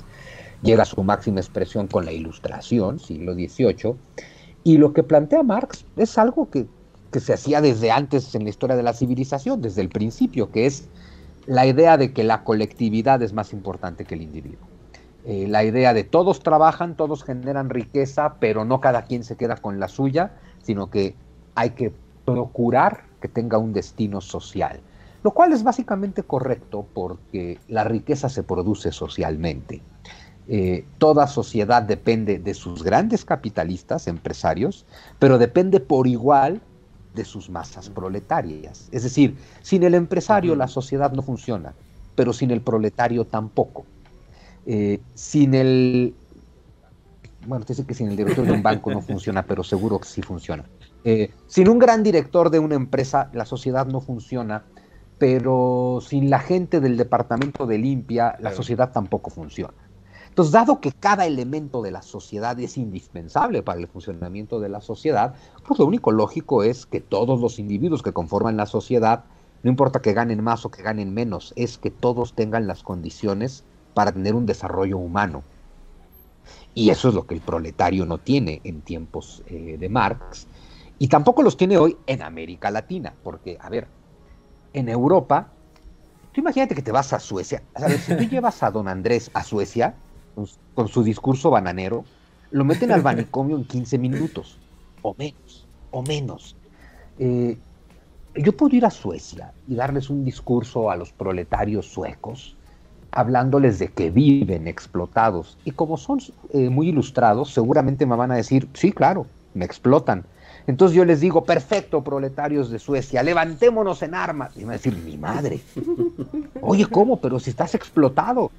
llega a su máxima expresión con la Ilustración, siglo XVIII, y lo que plantea Marx es algo que, que se hacía desde antes en la historia de la civilización, desde el principio, que es la idea de que la colectividad es más importante que el individuo. Eh, la idea de todos trabajan, todos generan riqueza, pero no cada quien se queda con la suya, sino que hay que procurar que tenga un destino social. Lo cual es básicamente correcto porque la riqueza se produce socialmente. Eh, toda sociedad depende de sus grandes capitalistas, empresarios, pero depende por igual de sus masas proletarias. Es decir, sin el empresario la sociedad no funciona, pero sin el proletario tampoco. Eh, sin el... Bueno, te dice que sin el director de un banco no funciona, pero seguro que sí funciona. Eh, sin un gran director de una empresa, la sociedad no funciona, pero sin la gente del departamento de limpia, la sociedad tampoco funciona. Entonces, dado que cada elemento de la sociedad es indispensable para el funcionamiento de la sociedad, pues lo único lógico es que todos los individuos que conforman la sociedad, no importa que ganen más o que ganen menos, es que todos tengan las condiciones para tener un desarrollo humano. Y eso es lo que el proletario no tiene en tiempos eh, de Marx, y tampoco los tiene hoy en América Latina, porque, a ver, en Europa, tú imagínate que te vas a Suecia, a ver, si tú llevas a don Andrés a Suecia, con, su- discurso bananero, lo meten al manicomio en 15 minutos, o menos, o menos. Eh, yo puedo ir a Suecia y darles un discurso a los proletarios suecos, hablándoles de que viven explotados. Y como son eh, muy ilustrados, seguramente me van a decir, sí, claro, me explotan. Entonces yo les digo, perfecto, proletarios de Suecia, levantémonos en armas. Y me van a decir, mi madre. Oye, ¿cómo? Pero si estás explotado.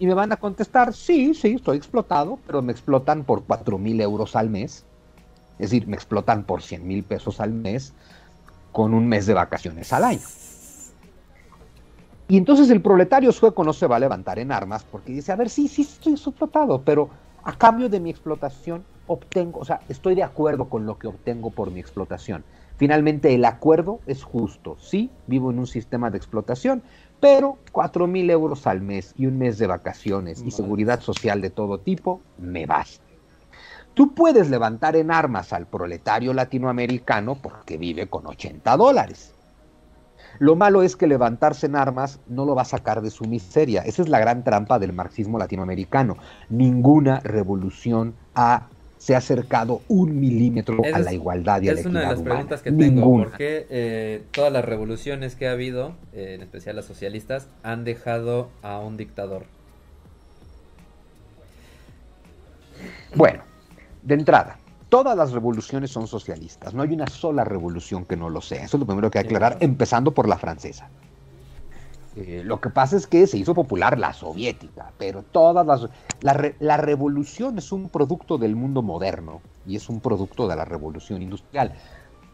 Y me van a contestar, sí, sí, estoy explotado, pero me explotan por 4 mil euros al mes. Es decir, me explotan por 100 mil pesos al mes con un mes de vacaciones al año. Y entonces el proletario sueco no se va a levantar en armas porque dice, a ver, sí, sí, estoy explotado, pero a cambio de mi explotación obtengo, o sea, estoy de acuerdo con lo que obtengo por mi explotación. Finalmente, el acuerdo es justo. Sí, vivo en un sistema de explotación, pero 4 mil euros al mes y un mes de vacaciones y Vale. seguridad social de todo tipo me basta. Tú puedes levantar en armas al proletario latinoamericano porque vive con 80 dólares. Lo malo es que levantarse en armas no lo va a sacar de su miseria. Esa es la gran trampa del marxismo latinoamericano. Ninguna revolución ha, se ha acercado un milímetro a la igualdad y a la Es una de equidad las humana. preguntas que tengo. Ninguna. ¿Por qué eh, todas las revoluciones que ha habido, eh, en especial las socialistas, han dejado a un dictador? Bueno, de entrada, todas las revoluciones son socialistas. No hay una sola revolución que no lo sea. Eso es lo primero que hay que aclarar, empezando por la francesa. Eh, lo que pasa es que se hizo popular la soviética, pero todas las... La, re- la revolución es un producto del mundo moderno y es un producto de la revolución industrial.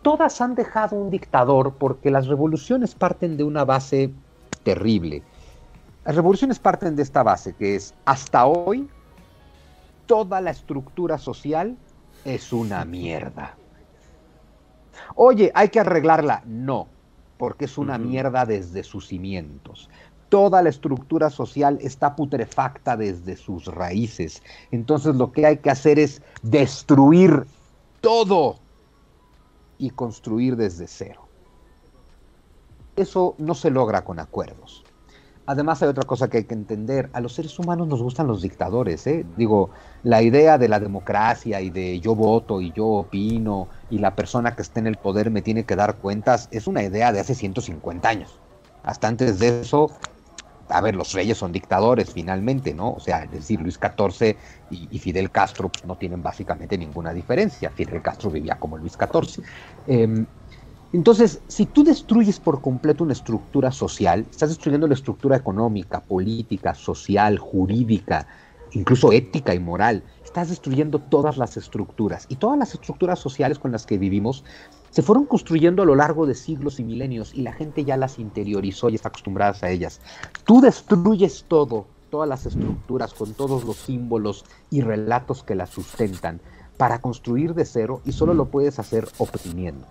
Todas han dejado un dictador porque las revoluciones parten de una base terrible. Las revoluciones parten de esta base que es, hasta hoy, toda la estructura social es una mierda. Oye, hay que arreglarla. No, porque es una mierda desde sus cimientos. Toda la estructura social está putrefacta desde sus raíces. Entonces lo que hay que hacer es destruir todo y construir desde cero. Eso no se logra con acuerdos. Además hay otra cosa que hay que entender, a los seres humanos nos gustan los dictadores, ¿eh? Digo, la idea de la democracia y de yo voto y yo opino y la persona que esté en el poder me tiene que dar cuentas es una idea de hace 150 años. Hasta antes de eso, a ver, los reyes son dictadores finalmente, ¿no? O sea, es decir, Luis XIV y, Fidel Castro pues, no tienen básicamente ninguna diferencia. Fidel Castro vivía como Luis XIV. Entonces, si tú destruyes por completo una estructura social, estás destruyendo la estructura económica, política, social, jurídica, incluso ética y moral. Estás destruyendo todas las estructuras. Y todas las estructuras sociales con las que vivimos se fueron construyendo a lo largo de siglos y milenios y la gente ya las interiorizó y está acostumbrada a ellas. Tú destruyes todo, todas las estructuras con todos los símbolos y relatos que las sustentan para construir de cero y solo lo puedes hacer oprimiendo.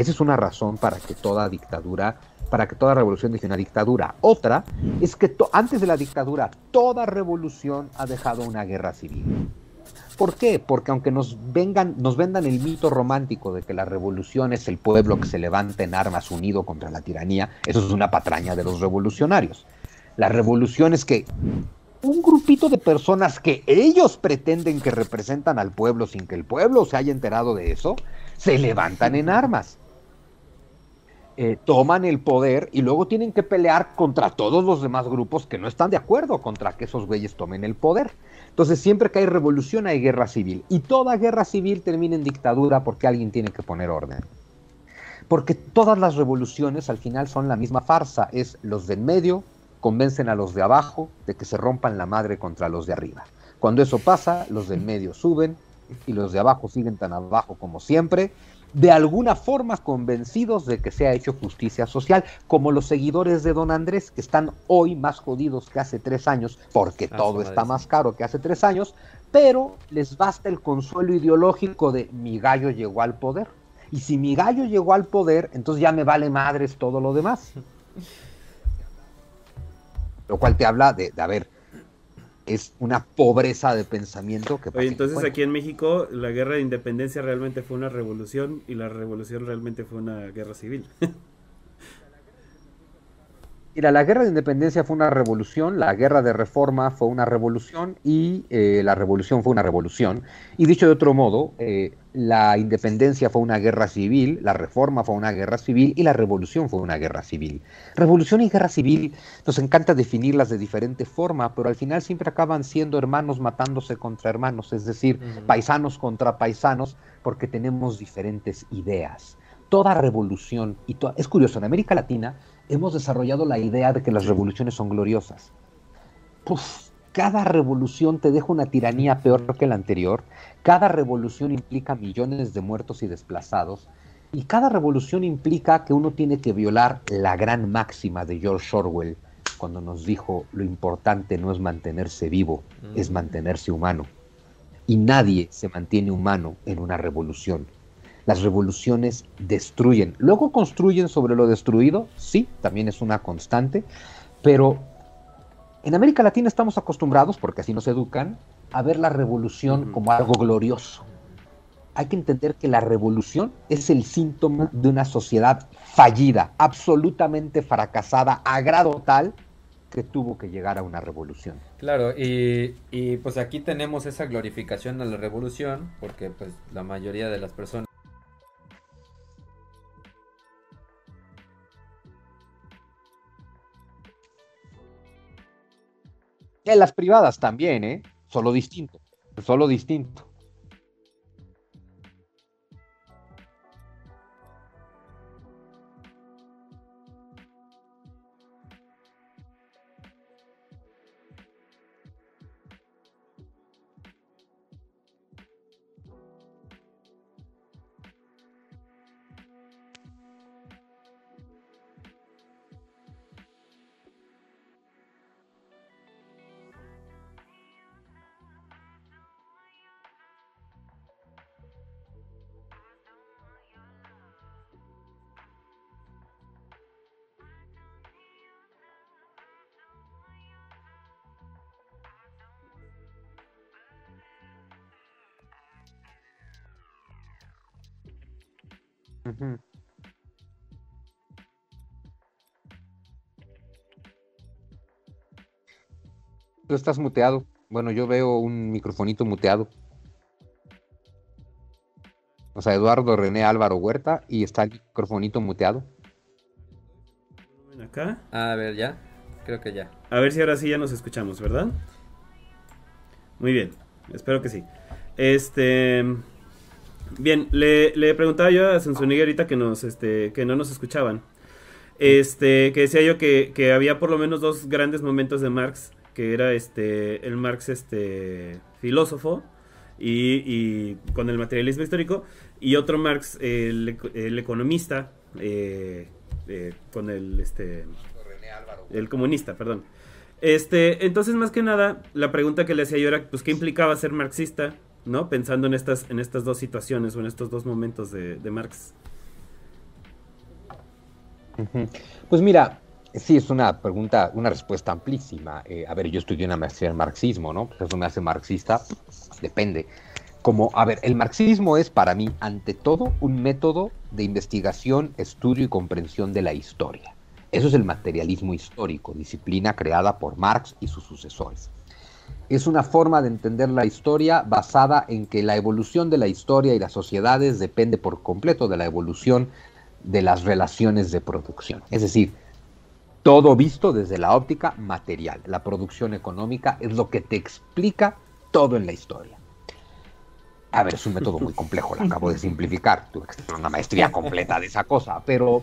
Esa es una razón para que toda dictadura, para que toda revolución deje una dictadura. Otra es que antes de la dictadura, toda revolución ha dejado una guerra civil. ¿Por qué? Porque aunque nos vengan, nos vendan el mito romántico de que la revolución es el pueblo que se levanta en armas unido contra la tiranía, eso es una patraña de los revolucionarios. La revolución es que un grupito de personas que ellos pretenden que representan al pueblo sin que el pueblo se haya enterado de eso, se levantan en armas. Eh, toman el poder y luego tienen que pelear contra todos los demás grupos que no están de acuerdo contra que esos güeyes tomen el poder. Entonces siempre que hay revolución hay guerra civil y toda guerra civil termina en dictadura porque alguien tiene que poner orden. Porque todas las revoluciones al final son la misma farsa, es los de en medio convencen a los de abajo de que se rompan la madre contra los de arriba. Cuando eso pasa, los del medio suben y los de abajo siguen tan abajo como siempre, de alguna forma convencidos de que se ha hecho justicia social, como los seguidores de don Andrés, que están hoy más jodidos que hace tres años, porque Ah, todo está más caro que hace tres años, pero les basta el consuelo ideológico de mi gallo llegó al poder. Y si mi gallo llegó al poder, entonces ya me vale madres todo lo demás. Lo cual te habla de, de a ver, es una pobreza de pensamiento que... Oye, entonces bueno, aquí en México la guerra de independencia realmente fue una revolución y la revolución realmente fue una guerra civil. Mira, la guerra de independencia fue una revolución, la guerra de reforma fue una revolución y eh, la revolución fue una revolución. Y dicho de otro modo, eh, la independencia fue una guerra civil, la reforma fue una guerra civil y la revolución fue una guerra civil. Revolución y guerra civil nos encanta definirlas de diferente forma, pero al final siempre acaban siendo hermanos matándose contra hermanos, es decir, paisanos contra paisanos, porque tenemos diferentes ideas. Toda revolución, y to- es curioso, en América Latina hemos desarrollado la idea de que las revoluciones son gloriosas. Puf, cada revolución te deja una tiranía peor que la anterior, cada revolución implica millones de muertos y desplazados, y cada revolución implica que uno tiene que violar la gran máxima de George Orwell, cuando nos dijo lo importante no es mantenerse vivo, es Mm. mantenerse humano. Y nadie se mantiene humano en una revolución. Las revoluciones destruyen. Luego construyen sobre lo destruido, sí, también es una constante, pero en América Latina estamos acostumbrados, porque así nos educan, a ver la revolución como algo glorioso. hay que entender que la revolución es el síntoma de una sociedad fallida, absolutamente fracasada, a grado tal que tuvo que llegar a una revolución. Claro, y, y pues aquí tenemos esa glorificación a la revolución, porque pues la mayoría de las personas En las privadas también, ¿eh? Solo distinto. Solo distinto. Tú estás muteado. Bueno, yo veo un microfonito muteado. O sea, Eduardo René Álvaro Huerta y está el microfonito muteado. Ven Acá. A ver, ya. Creo que ya. A ver si ahora sí ya nos escuchamos, ¿verdad? Muy bien, espero que sí. Este. Bien, le, le preguntaba yo a Sonsonigui ahorita que nos, este, que no nos escuchaban. Este, que decía yo que, que había por lo menos dos grandes momentos de Marx, que era este, el Marx este, filósofo y, y con el materialismo histórico, y otro Marx, el, el economista, eh, eh, con el, este, el comunista, perdón. Este, entonces más que nada, la pregunta que le hacía yo era, pues, ¿qué implicaba ser marxista? ¿No? Pensando en estas, en estas dos situaciones o en estos dos momentos de, Marx. Pues mira, sí, es una pregunta, una respuesta amplísima. Eh, a ver, yo estudié una maestría en marxismo, ¿no? Pues eso me hace marxista, depende. Como, a ver, el marxismo es para mí, ante todo, un método de investigación, estudio y comprensión de la historia. Eso es el materialismo histórico, disciplina creada por Marx y sus sucesores. Es una forma de entender la historia basada en que la evolución de la historia y las sociedades depende por completo de la evolución de las relaciones de producción. Es decir, todo visto desde la óptica material. La producción económica es lo que te explica todo en la historia. A ver, es un método muy complejo, lo acabo de simplificar. Tuve que hacer una maestría completa de esa cosa, pero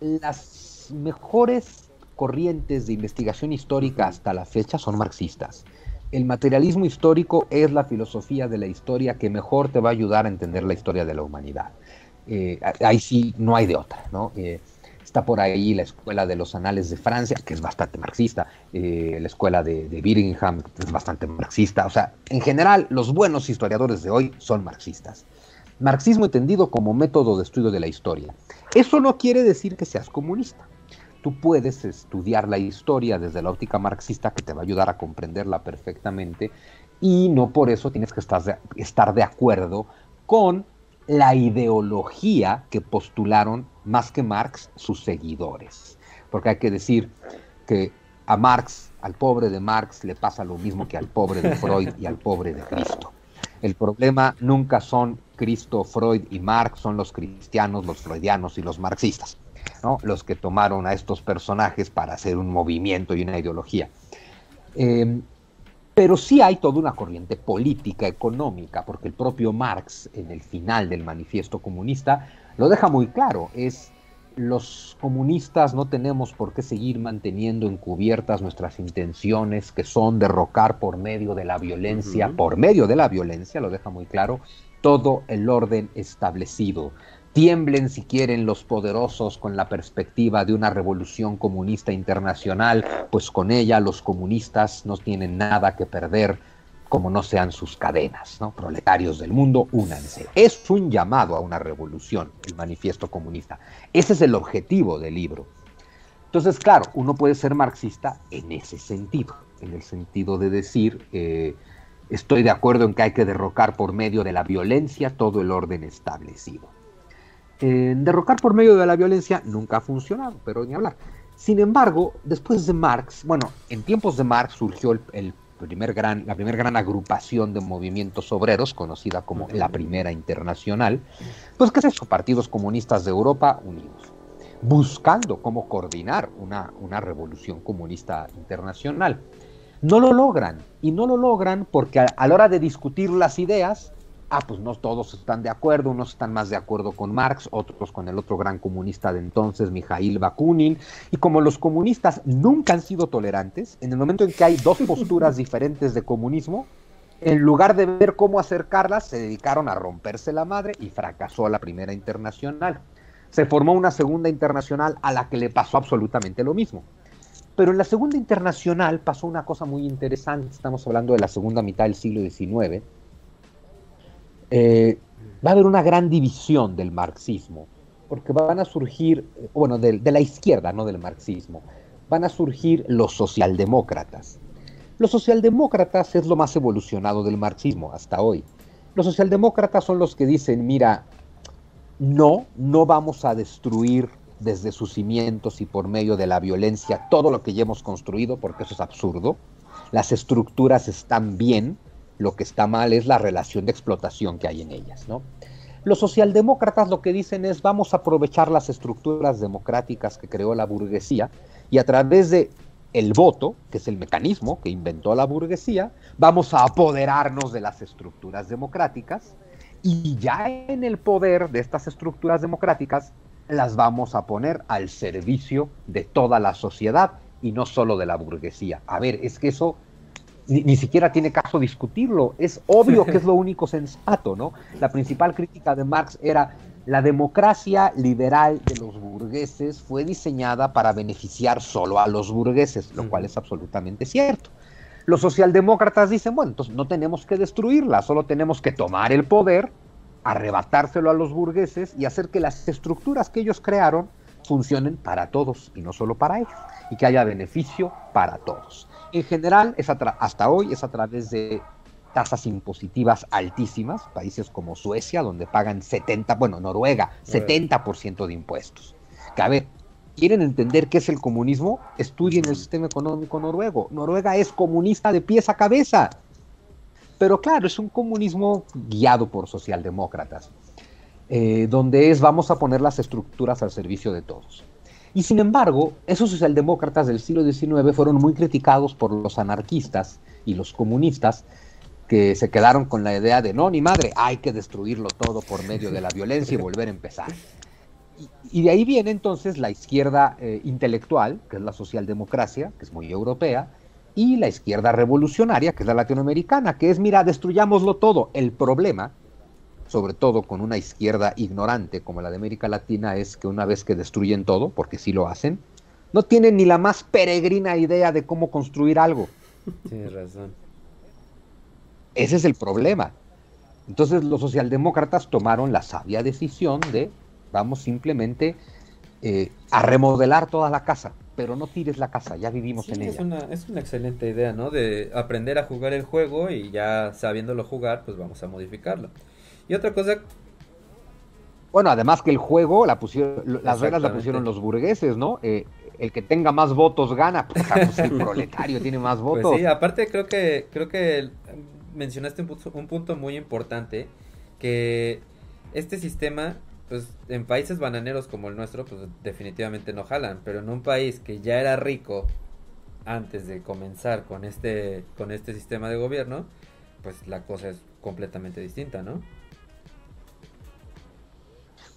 las mejores corrientes de investigación histórica hasta la fecha son marxistas. El materialismo histórico es la filosofía de la historia que mejor te va a ayudar a entender la historia de la humanidad. Eh, ahí sí no hay de otra, ¿no? Eh, está por ahí la escuela de los anales de Francia, que es bastante marxista, eh, la escuela de, de Birmingham, que es bastante marxista. O sea, en general, los buenos historiadores de hoy son marxistas. Marxismo entendido como método de estudio de la historia. Eso no quiere decir que seas comunista. Tú puedes estudiar la historia desde la óptica marxista que te va a ayudar a comprenderla perfectamente y no por eso tienes que estar de, estar de acuerdo con la ideología que postularon más que Marx sus seguidores. Porque hay que decir que a Marx, al pobre de Marx, le pasa lo mismo que al pobre de Freud y al pobre de Cristo. El problema nunca son Cristo, Freud y Marx, son los cristianos, los freudianos y los marxistas, ¿no? los que tomaron a estos personajes para hacer un movimiento y una ideología. Eh, pero sí hay toda una corriente política, económica, porque el propio Marx, en el final del manifiesto comunista, lo deja muy claro. Es los comunistas no tenemos por qué seguir manteniendo encubiertas nuestras intenciones, que son derrocar por medio de la violencia, uh -huh. por medio de la violencia, lo deja muy claro, todo el orden establecido. Tiemblen si quieren los poderosos con la perspectiva de una revolución comunista internacional, pues con ella los comunistas no tienen nada que perder como no sean sus cadenas, ¿no? Proletarios del mundo, únanse. Es un llamado a una revolución, el manifiesto comunista. Ese es el objetivo del libro. Entonces, claro, uno puede ser marxista en ese sentido, en el sentido de decir, eh, Estoy de acuerdo en que hay que derrocar por medio de la violencia todo el orden establecido. Derrocar por medio de la violencia nunca ha funcionado, pero ni hablar. Sin embargo, después de Marx, bueno, en tiempos de Marx surgió el, primer gran, la primera gran agrupación de movimientos obreros, conocida como la Primera Internacional, pues ¿qué es eso? Partidos comunistas de Europa unidos, buscando cómo coordinar una, una revolución comunista internacional. No lo logran, y no lo logran porque a, la hora de discutir las ideas, ah, pues no todos están de acuerdo, unos están más de acuerdo con Marx, otros con el otro gran comunista de entonces, Mijail Bakunin, y como los comunistas nunca han sido tolerantes, en el momento en que hay dos posturas diferentes de comunismo, en lugar de ver cómo acercarlas, se dedicaron a romperse la madre y fracasó la primera internacional. Se formó una segunda internacional a la que le pasó absolutamente lo mismo. Pero en la Segunda Internacional pasó una cosa muy interesante, estamos hablando de la segunda mitad del siglo XIX. Eh, va a haber una gran división del marxismo, porque van a surgir, bueno, de, de la izquierda, no del marxismo, van a surgir los socialdemócratas. Los socialdemócratas es lo más evolucionado del marxismo hasta hoy. Los socialdemócratas son los que dicen, mira, no, no vamos a destruir desde sus cimientos y por medio de la violencia todo lo que ya hemos construido, porque eso es absurdo. Las estructuras están bien, lo que está mal es la relación de explotación que hay en ellas, ¿no? Los socialdemócratas lo que dicen es vamos a aprovechar las estructuras democráticas que creó la burguesía y a través de el voto, que es el mecanismo que inventó la burguesía, vamos a apoderarnos de las estructuras democráticas y ya en el poder de estas estructuras democráticas las vamos a poner al servicio de toda la sociedad y no solo de la burguesía. A ver, es que eso ni, siquiera tiene caso discutirlo, es obvio que es lo único sensato, ¿no? La principal crítica de Marx era la democracia liberal de los burgueses fue diseñada para beneficiar solo a los burgueses, lo cual es absolutamente cierto. Los socialdemócratas dicen, bueno, entonces no tenemos que destruirla, solo tenemos que tomar el poder arrebatárselo a los burgueses y hacer que las estructuras que ellos crearon funcionen para todos y no solo para ellos, y que haya beneficio para todos. En general, es hasta hoy es a través de tasas impositivas altísimas, países como Suecia, donde pagan 70, bueno, Noruega, 70% de impuestos. Que a ver, ¿quieren entender qué es el comunismo? Estudien el sistema económico noruego. Noruega es comunista de pies a cabeza. Pero claro, es un comunismo guiado por socialdemócratas, eh, donde es vamos a poner las estructuras al servicio de todos. Y sin embargo, esos socialdemócratas del siglo XIX fueron muy criticados por los anarquistas y los comunistas, que se quedaron con la idea de no, ni madre, hay que destruirlo todo por medio de la violencia y volver a empezar. Y, de ahí viene entonces la izquierda eh, intelectual, que es la socialdemocracia, que es muy europea, y la izquierda revolucionaria, que es la latinoamericana, que es, mira, destruyámoslo todo. El problema, sobre todo con una izquierda ignorante como la de América Latina, es que una vez que destruyen todo, porque sí lo hacen, no tienen ni la más peregrina idea de cómo construir algo. Tienes razón. Ese es el problema. Entonces los socialdemócratas tomaron la sabia decisión de vamos simplemente eh, a remodelar toda la casa pero no tires la casa, ya vivimos en es ella. Una, es una excelente idea, ¿no? De aprender a jugar el juego y ya sabiéndolo jugar, pues vamos a modificarlo. Y otra cosa... Bueno, además que el juego, la pusieron, las reglas la pusieron los burgueses, ¿no? Eh, el que tenga más votos gana, pues, pues el proletario tiene más pues votos. sí, aparte creo que, creo que mencionaste un un punto muy importante, que este sistema pues en países bananeros como el nuestro, pues definitivamente no jalan, pero en un país que ya era rico antes de comenzar con este con este sistema de gobierno, pues la cosa es completamente distinta, ¿no?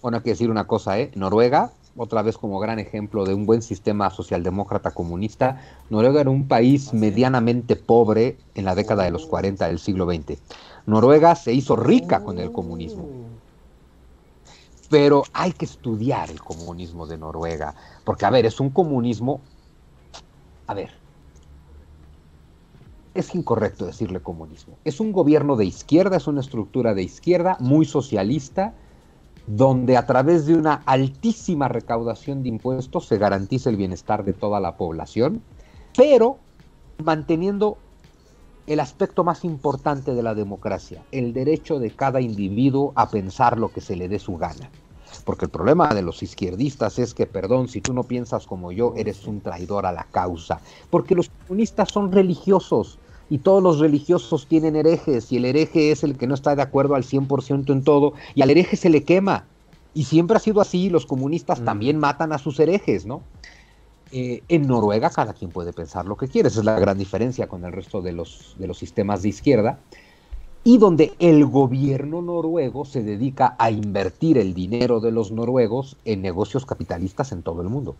Bueno, hay que decir una cosa, ¿eh? Noruega, otra vez como gran ejemplo de un buen sistema socialdemócrata comunista, Noruega era un país medianamente pobre en la década de los 40 del siglo XX. Noruega se hizo rica con el comunismo. Pero hay que estudiar el comunismo de Noruega, porque a ver, es un comunismo, a ver, es incorrecto decirle comunismo. Es un gobierno de izquierda, es una estructura de izquierda muy socialista, donde a través de una altísima recaudación de impuestos se garantiza el bienestar de toda la población, pero manteniendo el aspecto más importante de la democracia, el derecho de cada individuo a pensar lo que se le dé su gana. Porque el problema de los izquierdistas es que, perdón, si tú no piensas como yo, eres un traidor a la causa. Porque los comunistas son religiosos y todos los religiosos tienen herejes y el hereje es el que no está de acuerdo al 100% en todo y al hereje se le quema. Y siempre ha sido así, los comunistas mm. también matan a sus herejes, ¿no? Eh, en Noruega cada quien puede pensar lo que quiere, esa es la gran diferencia con el resto de los, de los sistemas de izquierda, y donde el gobierno noruego se dedica a invertir el dinero de los noruegos en negocios capitalistas en todo el mundo.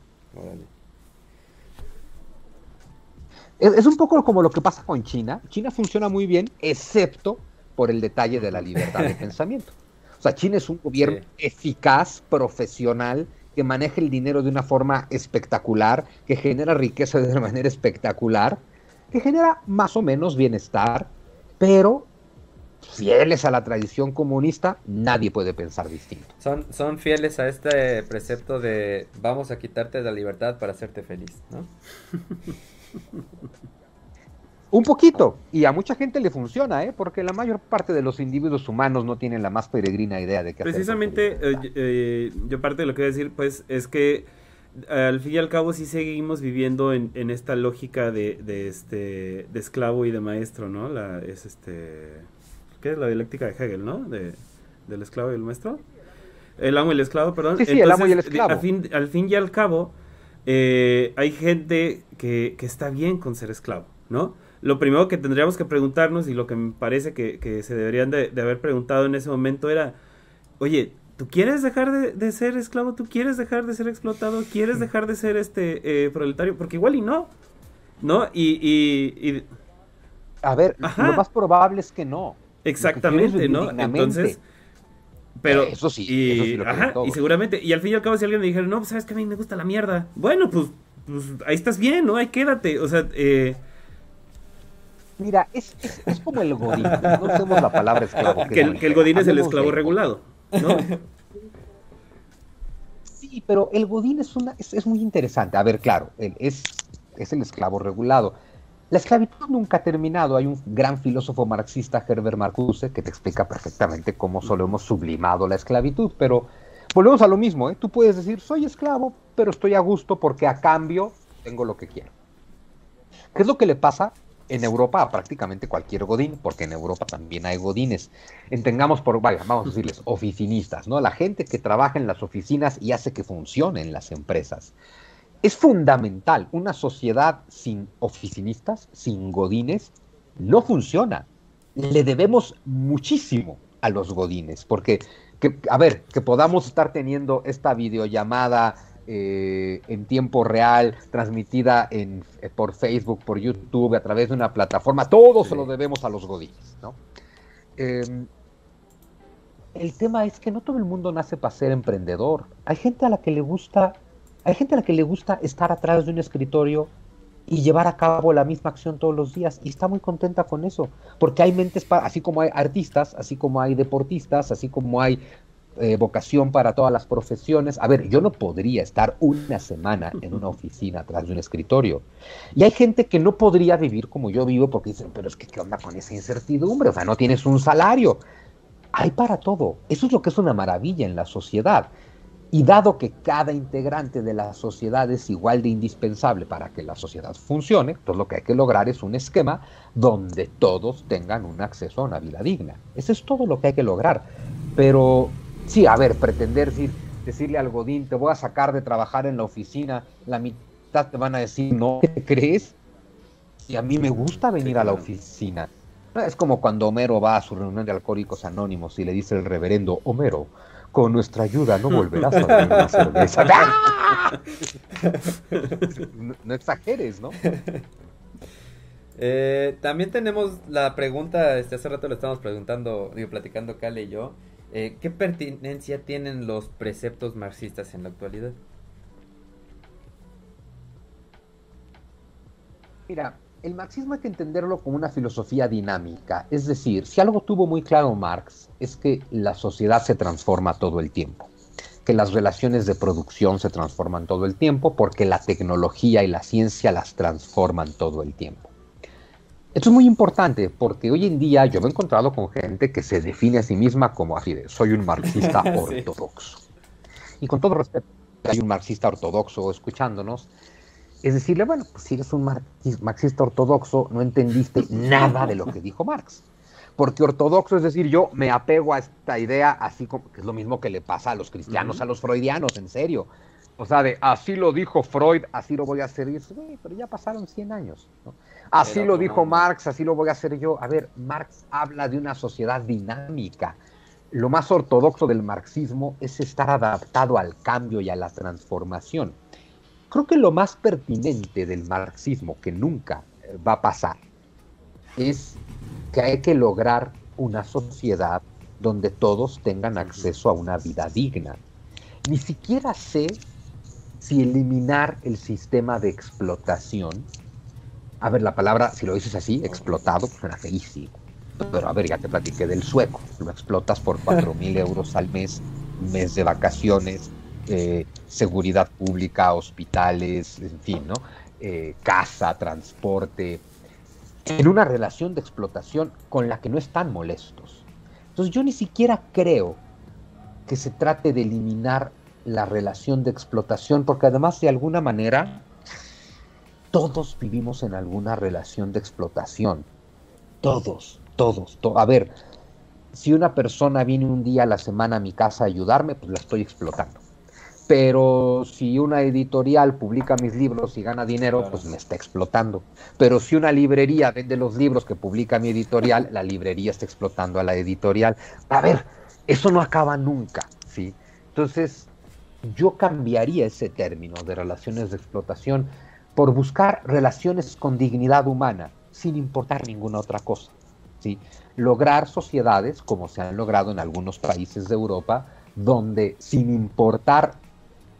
Es, un poco como lo que pasa con China. China funciona muy bien, excepto por el detalle de la libertad de pensamiento. O sea, China es un gobierno eficaz, profesional, que maneja el dinero de una forma espectacular, que genera riqueza de una manera espectacular, que genera más o menos bienestar, pero fieles a la tradición comunista, nadie puede pensar distinto. Son, son fieles a este precepto de vamos a quitarte la libertad para hacerte feliz, ¿no? Un poquito, y a mucha gente le funciona, ¿eh? porque la mayor parte de los individuos humanos no tienen la más peregrina idea de qué Precisamente, eh, eh, yo parte de lo que voy a decir, pues, es que al fin y al cabo sí seguimos viviendo en, esta lógica de, este de esclavo y de maestro, ¿no? La, es este ¿qué es la dialéctica de Hegel, ¿no? De, del esclavo y el maestro. El amo y el esclavo, perdón. Sí, sí, el amo y el esclavo. Fin, al fin y al cabo, eh, hay gente que, está bien con ser esclavo, ¿no? Lo primero que tendríamos que preguntarnos y lo que me parece que, se deberían de, haber preguntado en ese momento era, oye, ¿tú quieres dejar de, ser esclavo? ¿Tú quieres dejar de ser explotado? ¿Quieres dejar de ser este eh, proletario? Porque igual y no, ¿no? Y... A ver, lo más probable es que no. Exactamente, ¿no? Entonces pero, eso sí, y, y seguramente, y al fin y al cabo, si alguien me dijera, no, pues sabes que a mí me gusta la mierda. Bueno, pues, pues ahí estás bien, ¿no? Ahí quédate. O sea, eh. Mira, es, es, como el godín. No usemos la palabra esclavo. Que, el, godín es el esclavo regulado, ¿no? Sí, pero el godín es, una, es, es muy interesante. A ver, claro, es, es el esclavo regulado. La esclavitud nunca ha terminado. Hay un gran filósofo marxista, Herbert Marcuse, que te explica perfectamente cómo solo hemos sublimado la esclavitud. Pero volvemos a lo mismo. ¿eh? Tú puedes decir, soy esclavo, pero estoy a gusto porque a cambio tengo lo que quiero. ¿Qué es lo que le pasa en Europa a prácticamente cualquier godín? Porque en Europa también hay godines. Entendamos por, vaya, vamos a decirles, oficinistas, ¿no? La gente que trabaja en las oficinas y hace que funcionen las empresas. Es fundamental. Una sociedad sin oficinistas, sin godines, no funciona. Le debemos muchísimo a los godines, porque, a ver, que podamos estar teniendo esta videollamada eh, en tiempo real, transmitida en, eh, por Facebook, por YouTube, a través de una plataforma, todo se lo debemos a los godines, ¿no? Em, el tema es que no todo el mundo nace para ser emprendedor. Hay gente a la que le gusta hay gente a la que le gusta estar atrás de un escritorio y llevar a cabo la misma acción todos los días y está muy contenta con eso, porque hay mentes, así como hay artistas, así como hay deportistas, así como hay eh, vocación para todas las profesiones. A ver, yo no podría estar una semana en una oficina atrás de un escritorio. Y hay gente que no podría vivir como yo vivo porque dicen, pero es que ¿qué onda con esa incertidumbre? O sea, no tienes un salario. Hay para todo. Eso es lo que es una maravilla en la sociedad. Y dado que cada integrante de la sociedad es igual de indispensable para que la sociedad funcione, entonces lo que hay que lograr es un esquema donde todos tengan un acceso a una vida digna. Eso es todo lo que hay que lograr. Pero sí, a ver, pretender decir, decirle al Godín, te voy a sacar de trabajar en la oficina, la mitad te van a decir, no, ¿qué crees? Y a mí me gusta venir a la oficina. Es como cuando Homero va a su reunión de alcohólicos anónimos y le dice el reverendo, Homero, con nuestra ayuda no volverás a beber una cerveza. no, exageres, ¿no? Eh, también tenemos la pregunta, este, hace rato le estamos preguntando, digo, platicando Kale y yo, eh, ¿qué pertinencia tienen los preceptos marxistas en la actualidad? Mira, el marxismo hay que entenderlo como una filosofía dinámica. Es decir, si algo tuvo muy claro Marx es que la sociedad se transforma todo el tiempo, que las relaciones de producción se transforman todo el tiempo porque la tecnología y la ciencia las transforman todo el tiempo. Esto es muy importante porque hoy en día yo me he encontrado con gente que se define a sí misma como así de soy un marxista ortodoxo. Y con todo respeto, hay un marxista ortodoxo escuchándonos, es decirle, bueno, pues si eres un marxista ortodoxo, no entendiste nada de lo que dijo Marx. Porque ortodoxo es decir, yo me apego a esta idea así como que es lo mismo que le pasa a los cristianos, a los freudianos, en serio. O sea, de así lo dijo Freud, así lo voy a hacer. Y pero ya pasaron 100 años. Así lo dijo Marx, así lo voy a hacer yo. A ver, Marx habla de una sociedad dinámica. Lo más ortodoxo del marxismo es estar adaptado al cambio y a la transformación. Creo que lo más pertinente del marxismo que nunca eh, va a pasar es que hay que lograr una sociedad donde todos tengan acceso a una vida digna. Ni siquiera sé si eliminar el sistema de explotación, a ver, la palabra, si lo dices así, explotado, pues suena feísimo. Pero a ver, ya te platiqué del sueco. Lo explotas por 4 mil euros al mes, mes de vacaciones, seguridad pública, hospitales, en fin, ¿no? Eh, casa, transporte, en una relación de explotación con la que no están molestos. Entonces yo ni siquiera creo que se trate de eliminar la relación de explotación, porque además de alguna manera todos vivimos en alguna relación de explotación. Todos, todos. a ver, si una persona viene un día a la semana a mi casa a ayudarme, pues la estoy explotando pero si una editorial publica mis libros y gana dinero, pues me está explotando. Pero si una librería vende los libros que publica mi editorial, la librería está explotando a la editorial. A ver, eso no acaba nunca, ¿sí? Entonces, yo cambiaría ese término de relaciones de explotación por buscar relaciones con dignidad humana, sin importar ninguna otra cosa, ¿sí? Lograr sociedades, como se han logrado en algunos países de Europa, donde sin importar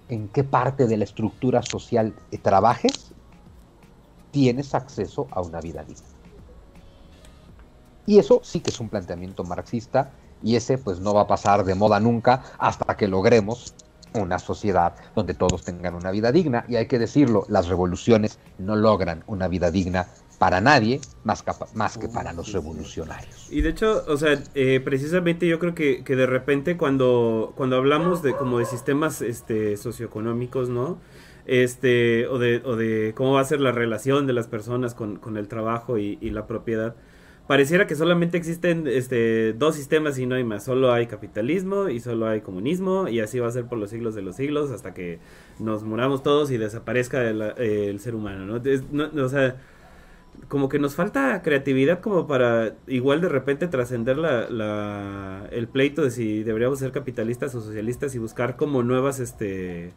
en qué parte de la estructura social trabajes, tienes acceso a una vida digna. Y eso sí que es un planteamiento marxista y ese pues no va a pasar de moda nunca hasta que logremos una sociedad donde todos tengan una vida digna. Y hay que decirlo, las revoluciones no logran una vida digna para nadie más, más que para los revolucionarios. Y de hecho, o sea, eh, precisamente yo creo que, que, de repente cuando, cuando hablamos de como de sistemas este, socioeconómicos, ¿no? Este, o de, o de cómo va a ser la relación de las personas con, con el trabajo y, y, la propiedad, pareciera que solamente existen este, dos sistemas y no hay más. Solo hay capitalismo y solo hay comunismo y así va a ser por los siglos de los siglos hasta que nos muramos todos y desaparezca el, el ser humano, ¿no? no o sea como que nos falta creatividad como para igual de repente trascender la, el pleito de si deberíamos ser capitalistas o socialistas y buscar como nuevas este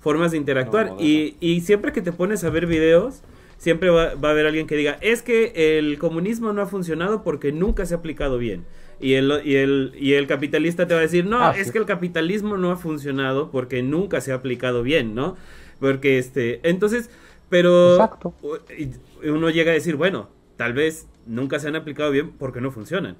formas de interactuar. y, y, siempre que te pones a ver videos, siempre va, va, a haber alguien que diga, es que el comunismo no ha funcionado porque nunca se ha aplicado bien. Y el, y el, y el capitalista te va a decir, no, ah, es que el capitalismo no ha funcionado porque nunca se ha aplicado bien, ¿no? Porque este, entonces, pero Exacto uno llega a decir, bueno, tal vez nunca se han aplicado bien porque no funcionan,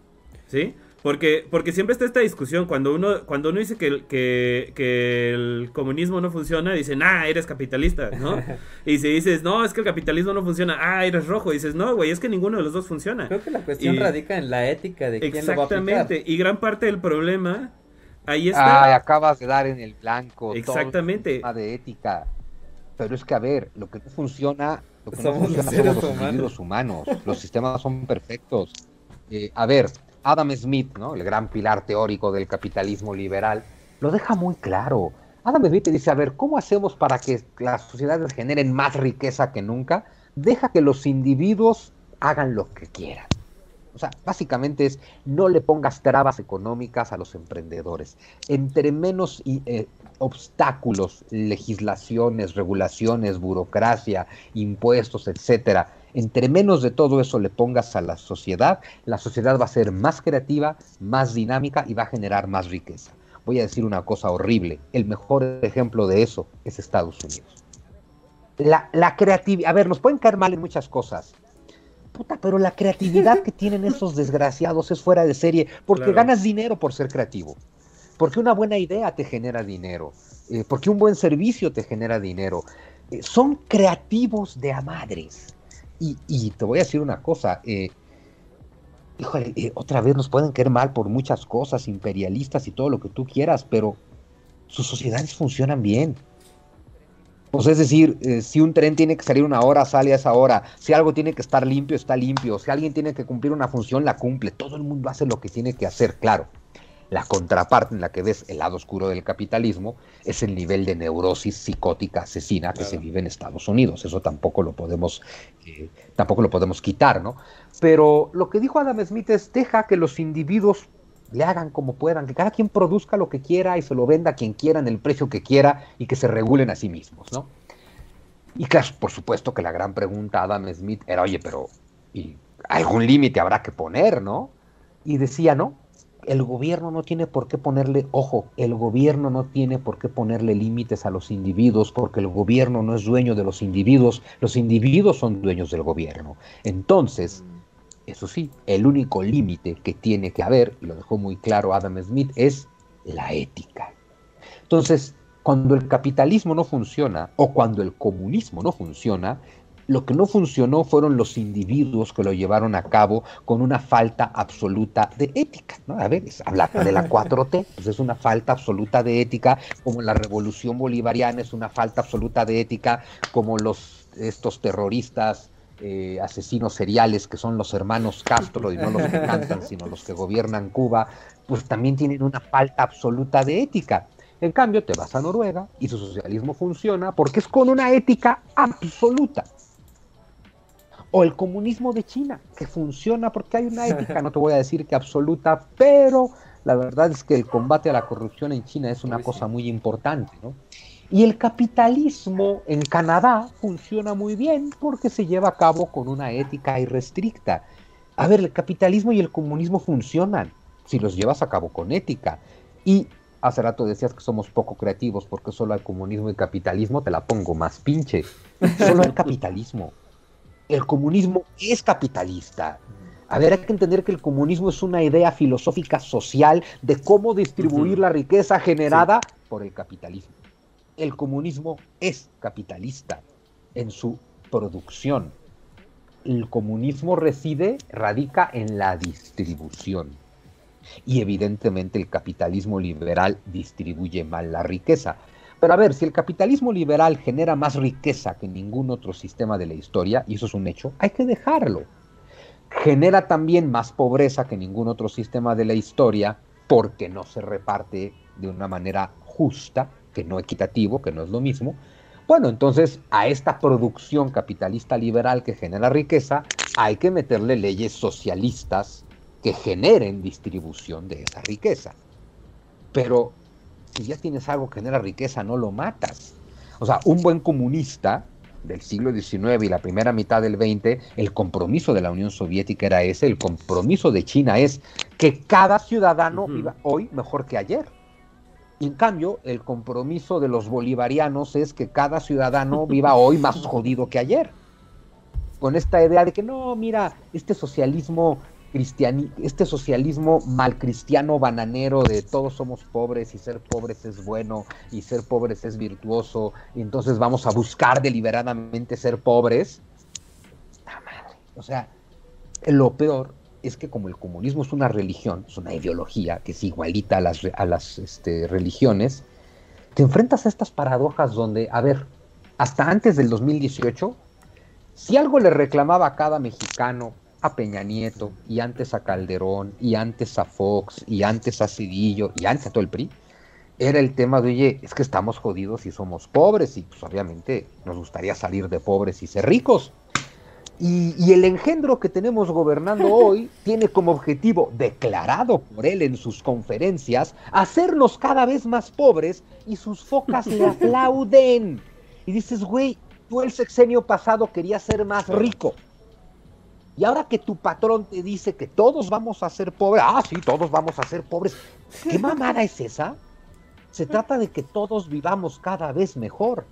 ¿sí? Porque, porque siempre está esta discusión, cuando uno, cuando uno dice que, que, que el comunismo no funciona, dicen, ah, eres capitalista, ¿no? y si dices, no, es que el capitalismo no funciona, ah, eres rojo, dices, no, güey, es que ninguno de los dos funciona. Creo que la cuestión radica en la ética de quién lo va a Exactamente, y gran parte del problema, ahí está. Ah, acabas de dar en el blanco. Exactamente. Todo el de ética. Pero es que, a ver, lo que no funciona somos, los individuos humanos. Los sistemas son perfectos. Eh, a ver, Adam Smith, ¿no? el gran pilar teórico del capitalismo liberal, lo deja muy claro. Adam Smith dice, a ver, ¿cómo hacemos para que las sociedades generen más riqueza que nunca? Deja que los individuos hagan lo que quieran. O sea, básicamente es no le pongas trabas económicas a los emprendedores. Entre menos eh, obstáculos, legislaciones, regulaciones, burocracia, impuestos, etcétera, entre menos de todo eso le pongas a la sociedad, la sociedad va a ser más creativa, más dinámica y va a generar más riqueza. Voy a decir una cosa horrible. El mejor ejemplo de eso es Estados Unidos. La, la creatividad, a ver, nos pueden caer mal en muchas cosas, puta, pero la creatividad que tienen esos desgraciados es fuera de serie, porque ganas dinero por ser creativo, porque una buena idea te genera dinero, eh, porque un buen servicio te genera dinero. Eh, son creativos de a madres. Y, te voy a decir una cosa, eh, híjole, eh, otra vez nos pueden querer mal por muchas cosas, imperialistas y todo lo que tú quieras, pero sus sociedades funcionan bien. Pues es decir, eh, si un tren tiene que salir una hora, sale a esa hora. Si algo tiene que estar limpio, está limpio. Si alguien tiene que cumplir una función, la cumple. Todo el mundo hace lo que tiene que hacer, claro. La contraparte en la que ves el lado oscuro del capitalismo es el nivel de neurosis psicótica asesina que se vive en Estados Unidos. Eso tampoco lo podemos, eh, tampoco lo podemos quitar, ¿no? Pero lo que dijo Adam Smith es deja que los individuos le hagan como puedan, que cada quien produzca lo que quiera y se lo venda a quien quiera en el precio que quiera y que se regulen a sí mismos, ¿no? Y claro, por supuesto que la gran pregunta a Adam Smith era, oye, pero ¿y algún límite habrá que poner, ¿no? Y decía, no, el gobierno no tiene por qué ponerle, ojo, el gobierno no tiene por qué ponerle límites a los individuos porque el gobierno no es dueño de los individuos, los individuos son dueños del gobierno. Entonces, eso sí, el único límite que tiene que haber, y lo dejó muy claro Adam Smith, es la ética. Entonces, cuando el capitalismo no funciona o cuando el comunismo no funciona, lo que no funcionó fueron los individuos que lo llevaron a cabo con una falta absoluta de ética. A ver, hablar de la 4T, pues es una falta absoluta de ética, como la revolución bolivariana es una falta absoluta de ética, como los estos terroristas eh, asesinos seriales que son los hermanos Castro y no los que cantan, sino los que gobiernan Cuba, pues también tienen una falta absoluta de ética. En cambio, te vas a Noruega y su socialismo funciona porque es con una ética absoluta. O el comunismo de China, que funciona porque hay una ética, no te voy a decir que absoluta, pero la verdad es que el combate a la corrupción en China es una cosa muy importante, ¿no? Y el capitalismo en Canadá funciona muy bien porque se lleva a cabo con una ética irrestricta. A ver, el capitalismo y el comunismo funcionan si los llevas a cabo con ética. Y hace rato decías que somos poco creativos porque solo hay comunismo y capitalismo, te la pongo más pinche. Solo hay capitalismo. El comunismo es capitalista. A ver, hay que entender que el comunismo es una idea filosófica social de cómo distribuir la riqueza generada por el capitalismo el comunismo es capitalista en su producción. El comunismo reside, radica en la distribución. Y evidentemente el capitalismo liberal distribuye mal la riqueza. Pero a ver, si el capitalismo liberal genera más riqueza que ningún otro sistema de la historia, y eso es un hecho, hay que dejarlo. Genera también más pobreza que ningún otro sistema de la historia porque no se reparte de una manera justa que no equitativo, que no es lo mismo, bueno, entonces a esta producción capitalista liberal que genera riqueza hay que meterle leyes socialistas que generen distribución de esa riqueza. Pero si ya tienes algo que genera riqueza, no lo matas. O sea, un buen comunista del siglo XIX y la primera mitad del XX, el compromiso de la Unión Soviética era ese, el compromiso de China es que cada ciudadano viva hoy mejor que ayer en cambio, el compromiso de los bolivarianos es que cada ciudadano viva hoy más jodido que ayer. Con esta idea de que no, mira, este socialismo cristiani este socialismo malcristiano bananero de todos somos pobres y ser pobres es bueno y ser pobres es virtuoso y entonces vamos a buscar deliberadamente ser pobres. ¡La madre! O sea, lo peor es que como el comunismo es una religión, es una ideología que es igualita a las, a las este, religiones, te enfrentas a estas paradojas donde, a ver, hasta antes del 2018, si algo le reclamaba a cada mexicano, a Peña Nieto, y antes a Calderón, y antes a Fox, y antes a Cedillo, y antes a todo el PRI, era el tema de, oye, es que estamos jodidos y somos pobres, y pues obviamente nos gustaría salir de pobres y ser ricos. Y, el engendro que tenemos gobernando hoy tiene como objetivo, declarado por él en sus conferencias, hacernos cada vez más pobres y sus focas le aplauden. Y dices, güey, tú el sexenio pasado querías ser más rico. Y ahora que tu patrón te dice que todos vamos a ser pobres, ah, sí, todos vamos a ser pobres. ¿Qué mamada es esa? Se trata de que todos vivamos cada vez mejor,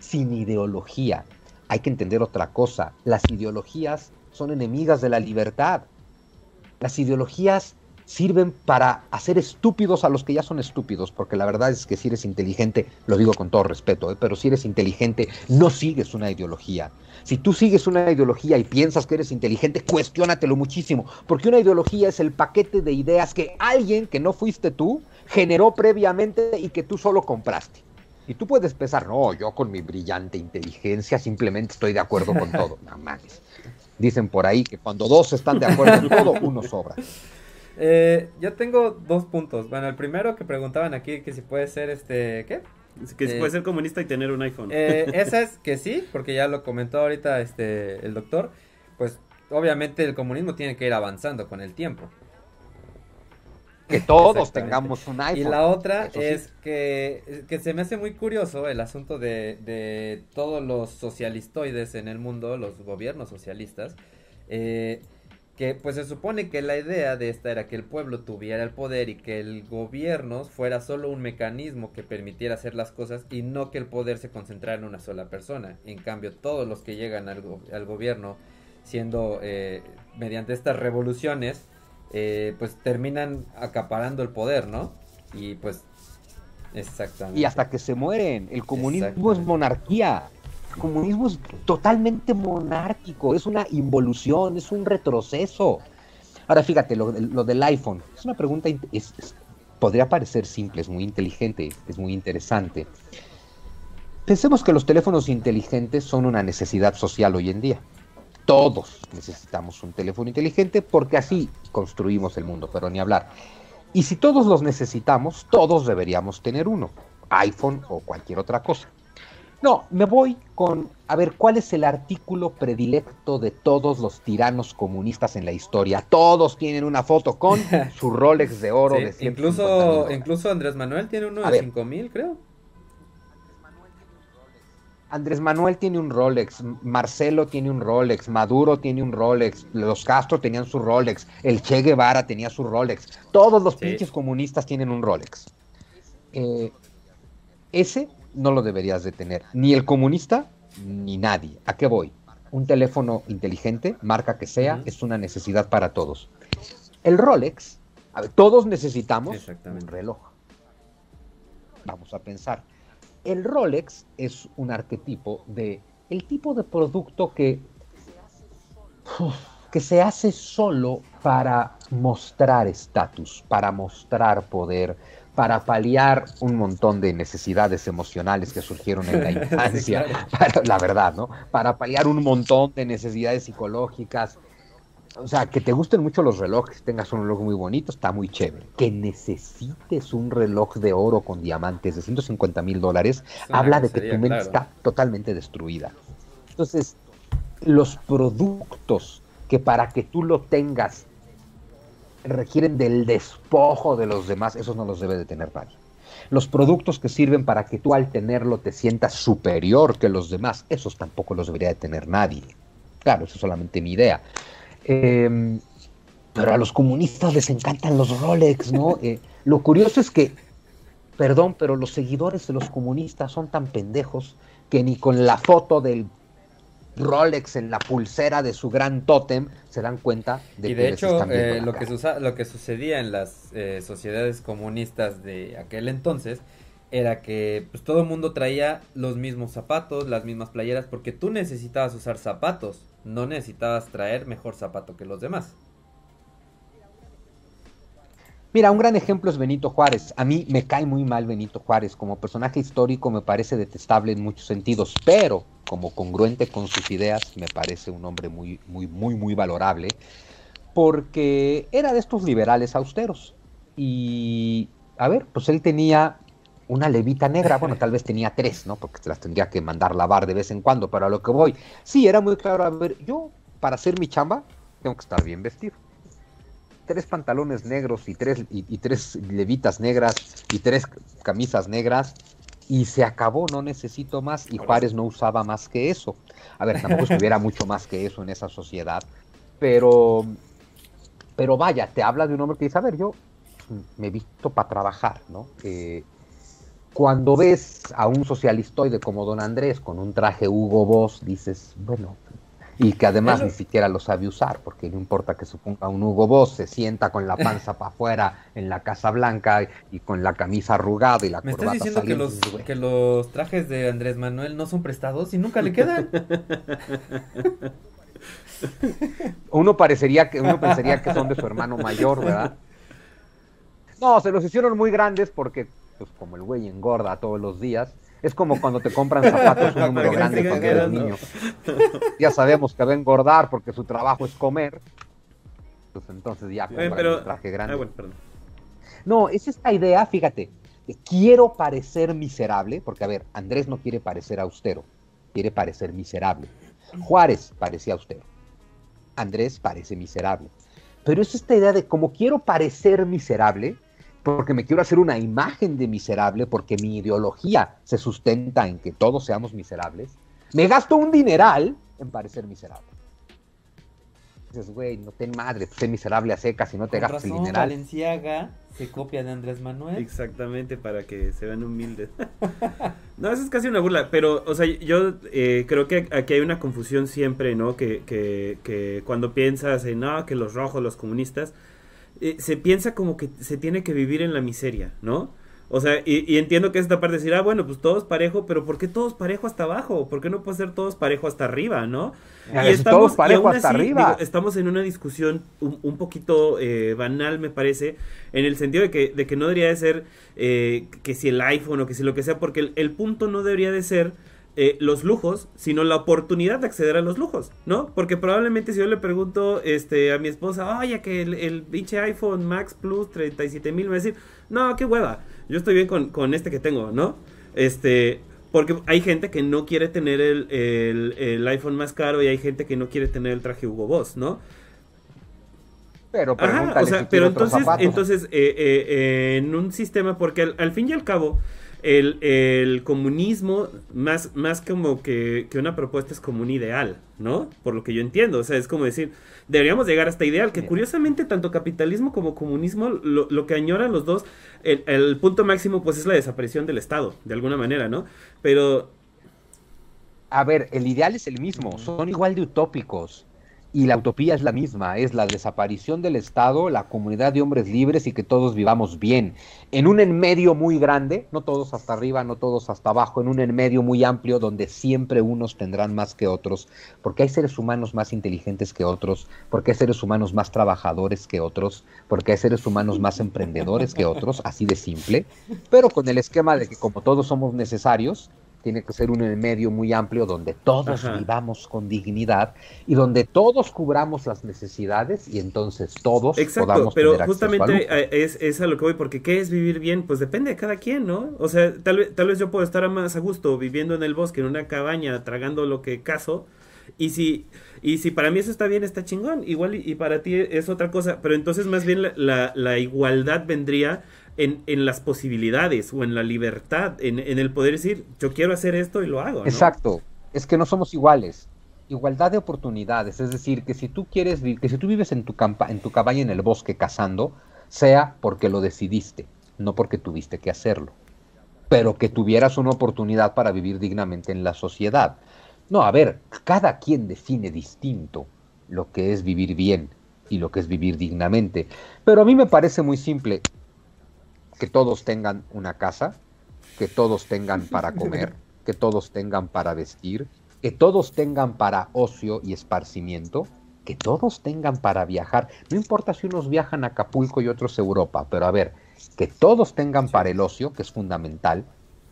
sin ideología, hay que entender otra cosa. Las ideologías son enemigas de la libertad. Las ideologías sirven para hacer estúpidos a los que ya son estúpidos, porque la verdad es que si eres inteligente, lo digo con todo respeto, ¿eh? pero si eres inteligente, no sigues una ideología. Si tú sigues una ideología y piensas que eres inteligente, cuestiónatelo muchísimo, porque una ideología es el paquete de ideas que alguien que no fuiste tú generó previamente y que tú solo compraste. Y tú puedes pensar, no, yo con mi brillante inteligencia simplemente estoy de acuerdo con todo. No mames. Dicen por ahí que cuando dos están de acuerdo en todo, uno sobra. Eh, yo tengo dos puntos. Bueno, el primero que preguntaban aquí que si puede ser este, ¿qué? Que si puede ser comunista y tener un iPhone. Eh, esa es que sí, porque ya lo comentó ahorita este el doctor. Pues obviamente el comunismo tiene que ir avanzando con el tiempo. Que todos tengamos un iPhone. Y la otra es que, que, se me hace muy curioso el asunto de, de todos los socialistoides en el mundo, los gobiernos socialistas. Eh, que pues se supone que la idea de esta era que el pueblo tuviera el poder y que el gobierno fuera solo un mecanismo que permitiera hacer las cosas y no que el poder se concentrara en una sola persona. En cambio, todos los que llegan al, al gobierno siendo eh, mediante estas revoluciones, eh, pues terminan acaparando el poder, ¿no? Y pues, exactamente. Y hasta que se mueren. El comunismo es monarquía comunismo es totalmente monárquico, es una involución, es un retroceso. Ahora fíjate, lo, del iPhone, es una pregunta, podría parecer simple, es muy inteligente, es muy interesante. Pensemos que los teléfonos inteligentes son una necesidad social hoy en día. Todos necesitamos un teléfono inteligente porque así construimos el mundo, pero ni hablar. Y si todos los necesitamos, todos deberíamos tener uno, iPhone o cualquier otra cosa. No, me voy con, a ver, ¿cuál es el artículo predilecto de todos los tiranos comunistas en la historia? Todos tienen una foto con su Rolex de oro de incluso, incluso Andrés Manuel tiene uno de 5 mil, creo. Andrés Manuel tiene un Rolex, Marcelo tiene un Rolex, Maduro tiene un Rolex, los Castro tenían su Rolex, el Che Guevara tenía su Rolex, todos los pinches comunistas tienen un Rolex. Eh, ese no lo deberías de tener. Ni el comunista, ni nadie. ¿A qué voy? Un teléfono inteligente, marca que sea, es una necesidad para todos. El Rolex, todos necesitamos un reloj. Vamos a pensar. El Rolex es un arquetipo de el tipo de producto que, que se hace solo para mostrar estatus, para mostrar poder, para paliar un montón de necesidades emocionales que surgieron en la infancia, la verdad, ¿no? Para paliar un montón de necesidades psicológicas. O sea, que te gusten mucho los relojes, tengas un reloj muy bonito, está muy chévere. Que necesites un reloj de oro con diamantes de 150 mil dólares, habla de que tu mente está totalmente destruida. Entonces, los productos que para que tú lo tengas requieren del despojo de los demás, esos no los debe de tener nadie. Los productos que sirven para que tú al tenerlo te sientas superior que los demás, esos tampoco los debería de tener nadie. Claro, eso es solamente mi idea. Em, pero a los comunistas les encantan los Rolex, ¿no? Eh, lo curioso es que, perdón, pero los seguidores de los comunistas son tan pendejos que ni con la foto del Rolex en la pulsera de su gran tótem, se dan cuenta de y de hecho, eh, lo, que lo que sucedía en las eh, sociedades comunistas de aquel entonces era que pues, todo el mundo traía los mismos zapatos, las mismas playeras, porque tú necesitabas usar zapatos, no necesitabas traer mejor zapato que los demás. Mira, un gran ejemplo es Benito Juárez. A mí me cae muy mal Benito Juárez. Como personaje histórico me parece detestable en muchos sentidos, pero como congruente con sus ideas me parece un hombre muy, muy, muy, muy valorable, porque era de estos liberales austeros. Y, a ver, pues él tenía una levita negra, bueno, tal vez tenía tres, ¿no? Porque se las tendría que mandar lavar de vez en cuando, pero a lo que voy, sí, era muy claro, a ver, yo para hacer mi chamba tengo que estar bien vestido tres pantalones negros y tres, y, tres levitas negras y tres camisas negras y se acabó, no necesito más. Y Juárez no usaba más que eso. A ver, tampoco estuviera mucho más que eso en esa sociedad, pero, pero vaya, te habla de un hombre que dice, a ver, yo me he visto para trabajar, ¿no? Eh, cuando ves a un socialistoide como don Andrés con un traje Hugo Boss, dices, bueno, y que además ni siquiera lo sabe usar, porque no importa que se ponga un Hugo Boss, se sienta con la panza para afuera en la Casa Blanca y con la camisa arrugada y la ¿Me estás diciendo que los, güey, que los trajes de Andrés Manuel no son prestados y nunca le quedan? Uno parecería que uno pensaría que son de su hermano mayor, ¿verdad? No, se los hicieron muy grandes porque, pues como el güey engorda todos los días, es como cuando te compran zapatos un número grande cuando eres niño. Ya sabemos que va a engordar porque su trabajo es comer. Pues entonces ya Eh, pero... el traje grande. Ah, bueno, perdón. No, es esta idea, fíjate, de quiero parecer miserable, porque a ver, Andrés no quiere parecer austero, quiere parecer miserable. Juárez parecía austero. Andrés parece miserable. Pero es esta idea de como quiero parecer miserable, porque me quiero hacer una imagen de miserable, porque mi ideología se sustenta en que todos seamos miserables, me gasto un dineral en parecer miserable. Dices, güey, no ten madre, pues, sé miserable a secas y no te Con gastes el dineral. Valenciaga se copia de Andrés Manuel. Exactamente, para que se vean humildes. no, eso es casi una burla, pero, o sea, yo eh, creo que aquí hay una confusión siempre, ¿no? Que, que, que cuando piensas en, no, que los rojos, los comunistas, eh, se piensa como que se tiene que vivir en la miseria, ¿no? O sea, y, y entiendo que esta parte de decir, ah, bueno, pues todos parejo, pero ¿por qué todos parejo hasta abajo? ¿Por qué no puede ser todos parejo hasta arriba, no? A ver, si todos y parejo hasta así, arriba. digo, estamos en una discusión un, un poquito eh, banal, me parece, en el sentido de que, de que no debería de ser eh, que si el iPhone o que si lo que sea, porque el, el punto no debería de ser eh, los lujos, sino la oportunidad de acceder a los lujos, ¿no? Porque probablemente si yo le pregunto este, a mi esposa, oye, que el, el pinche iPhone Max Plus 37 mil, me va a decir, no, qué hueva, yo estoy bien con, con este que tengo, ¿no? Este, porque hay gente que no quiere tener el, el- el iPhone más caro y hay gente que no quiere tener el traje Hugo Boss, ¿no? Pero Ajá, o sea, si pero entonces, entonces eh, eh, eh, en un sistema, porque al, al fin y al cabo, el, el comunismo, más, más como que, que una propuesta es como un ideal, ¿no? Por lo que yo entiendo, o sea, es como decir, deberíamos llegar a este ideal, que curiosamente tanto capitalismo como comunismo, lo, lo que añoran los dos, el, el punto máximo pues es la desaparición del Estado, de alguna manera, ¿no? Pero A ver, el ideal es el mismo, son igual de utópicos. Y la utopía es la misma, es la desaparición del Estado, la comunidad de hombres libres y que todos vivamos bien. En un en medio muy grande, no todos hasta arriba, no todos hasta abajo, en un en medio muy amplio donde siempre unos tendrán más que otros, porque hay seres humanos más inteligentes que otros, porque hay seres humanos más trabajadores que otros, porque hay seres humanos más emprendedores que otros, así de simple, pero con el esquema de que como todos somos necesarios, tiene que ser un en medio muy amplio donde todos Ajá. vivamos con dignidad y donde todos cubramos las necesidades y entonces todos Exacto, podamos pero tener justamente es, es a lo que voy, porque ¿qué es vivir bien? Pues depende de cada quien, ¿no? O sea, tal vez, tal vez yo puedo estar más a gusto viviendo en el bosque, en una cabaña, tragando lo que cazo, y si, y si para mí eso está bien, está chingón, igual y, y para ti es otra cosa, pero entonces más bien la, la, la igualdad vendría en, en las posibilidades o en la libertad, en, en el poder decir, yo quiero hacer esto y lo hago. Exacto, es que no somos iguales. Igualdad de oportunidades, es decir, que si tú quieres que si tú vives en tu campa en tu cabaña en el bosque cazando, sea porque lo decidiste, no porque tuviste que hacerlo. Pero que tuvieras una oportunidad para vivir dignamente en la sociedad. No, a ver, cada quien define distinto lo que es vivir bien y lo que es vivir dignamente. Pero a mí me parece muy simple que todos tengan una casa, que todos tengan para comer, que todos tengan para vestir, que todos tengan para ocio y esparcimiento, que todos tengan para viajar. No importa si unos viajan a Acapulco y otros a Europa, pero a ver, que todos tengan para el ocio, que es fundamental,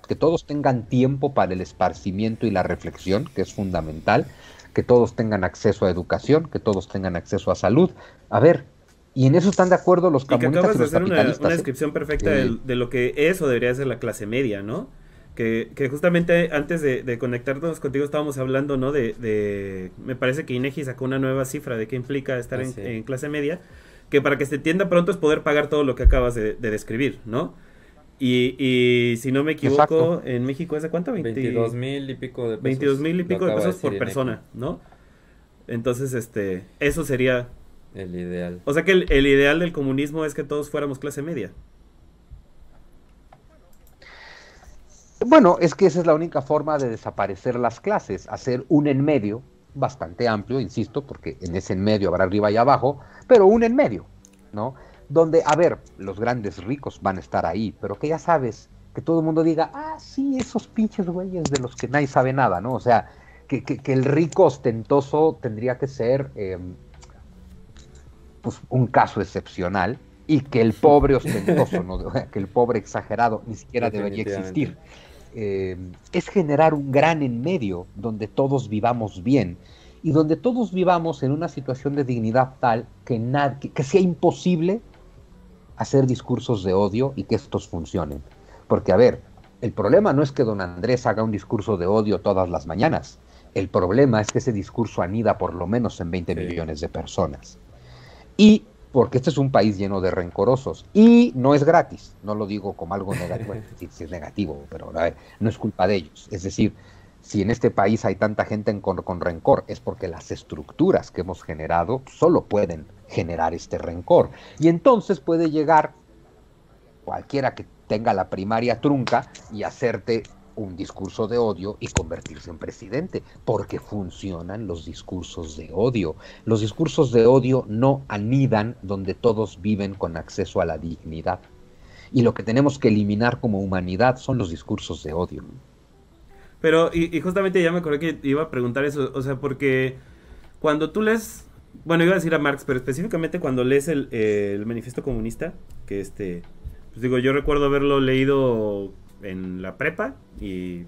que todos tengan tiempo para el esparcimiento y la reflexión, que es fundamental, que todos tengan acceso a educación, que todos tengan acceso a salud. A ver, y en eso están de acuerdo los Y que comunistas acabas y de los hacer una, capitalistas. una ¿eh? descripción perfecta Sí. del- de, lo que es o debería ser la clase media, ¿no? Que, que justamente antes de, de conectarnos contigo estábamos hablando, ¿no? De, de- me parece que Inegi sacó una nueva cifra de qué implica estar Ah, en, sí. en clase media, que para que se entienda pronto es poder pagar todo lo que acabas de, de describir, ¿no? Y, y si no me equivoco, Exacto. en México es de cuánto? 20 22 mil y pico de pesos. 22 mil y pico de pesos por persona, ¿no? Entonces, este, eso sería, El ideal. o sea que el, el ideal del comunismo es que todos fuéramos clase media. Bueno, es que esa es la única forma de desaparecer las clases, hacer un en medio bastante amplio, insisto, porque en ese en medio habrá arriba y abajo, pero un en medio, ¿no? Donde, a ver, los grandes ricos van a estar ahí, pero que ya sabes, que todo el mundo diga, ah, sí, esos pinches güeyes de los que nadie sabe nada, ¿no? O sea, que, que, el rico ostentoso tendría que ser eh, pues, un caso excepcional y que el pobre ostentoso, ¿no? que el pobre exagerado ni siquiera debería existir. Eh, es generar un gran en medio donde todos vivamos bien y donde todos vivamos en una situación de dignidad tal que, que sea imposible hacer discursos de odio y que estos funcionen. Porque, a ver, el problema no es que don Andrés haga un discurso de odio todas las mañanas. El problema es que ese discurso anida por lo menos en 20 millones de personas. Y porque este es un país lleno de rencorosos. Y no es gratis, no lo digo como algo negativo, sí, es negativo, pero no es culpa de ellos. Es decir, si en este país hay tanta gente con, con, rencor, es porque las estructuras que hemos generado solo pueden generar este rencor. Y entonces puede llegar cualquiera que tenga la primaria trunca y hacerte un discurso de odio y convertirse en presidente, porque funcionan los discursos de odio. Los discursos de odio no anidan donde todos viven con acceso a la dignidad. Y lo que tenemos que eliminar como humanidad son los discursos de odio. Pero, y, justamente ya me acordé que iba a preguntar eso, o sea, porque cuando tú lees, bueno, iba a decir a Marx, pero específicamente cuando lees el, el manifiesto comunista, que este, pues digo, yo recuerdo haberlo leído en la prepa y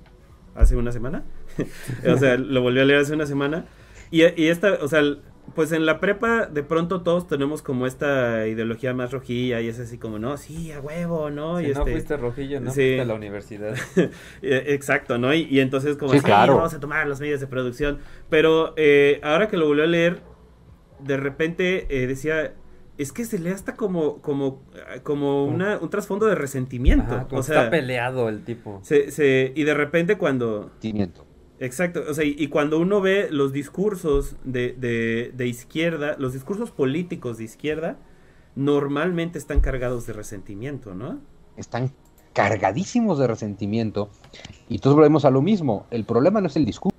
hace una semana. o sea, lo volví a leer hace una semana. Y, y, esta, o sea, pues en la prepa de pronto todos tenemos como esta ideología más rojilla y es así como, no, sí, a huevo, ¿no? y no este, fuiste rojillo, no fuiste a la universidad. E, exacto, ¿no? Y, entonces como, sí, claro. vamos a tomar los medios de producción. Pero eh, ahora que lo volví a leer, de repente eh, decía, es que se lee hasta como como como una, un trasfondo de resentimiento. o sea, está peleado el tipo. Se, se, y de repente cuando... Resentimiento. Exacto, o sea, y, cuando uno ve los discursos de, de, de, izquierda, los discursos políticos de izquierda, normalmente están cargados de resentimiento, ¿no? Están cargadísimos de resentimiento. Y todos volvemos a lo mismo. El problema no es el discurso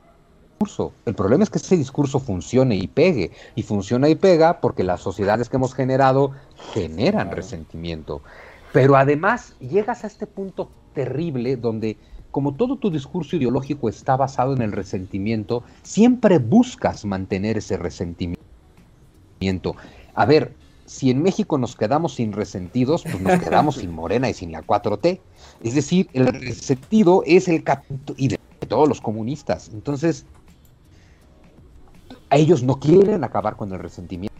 el problema es que ese discurso funcione y pegue. Y funciona y pega porque las sociedades que hemos generado generan resentimiento. Pero además llegas a este punto terrible donde como todo tu discurso ideológico está basado en el resentimiento, siempre buscas mantener ese resentimiento. A ver, si en México nos quedamos sin resentidos, pues nos quedamos sin Morena y sin la 4T. Es decir, el resentido es el capítulo y de todos los comunistas. Entonces, ellos no quieren acabar con el resentimiento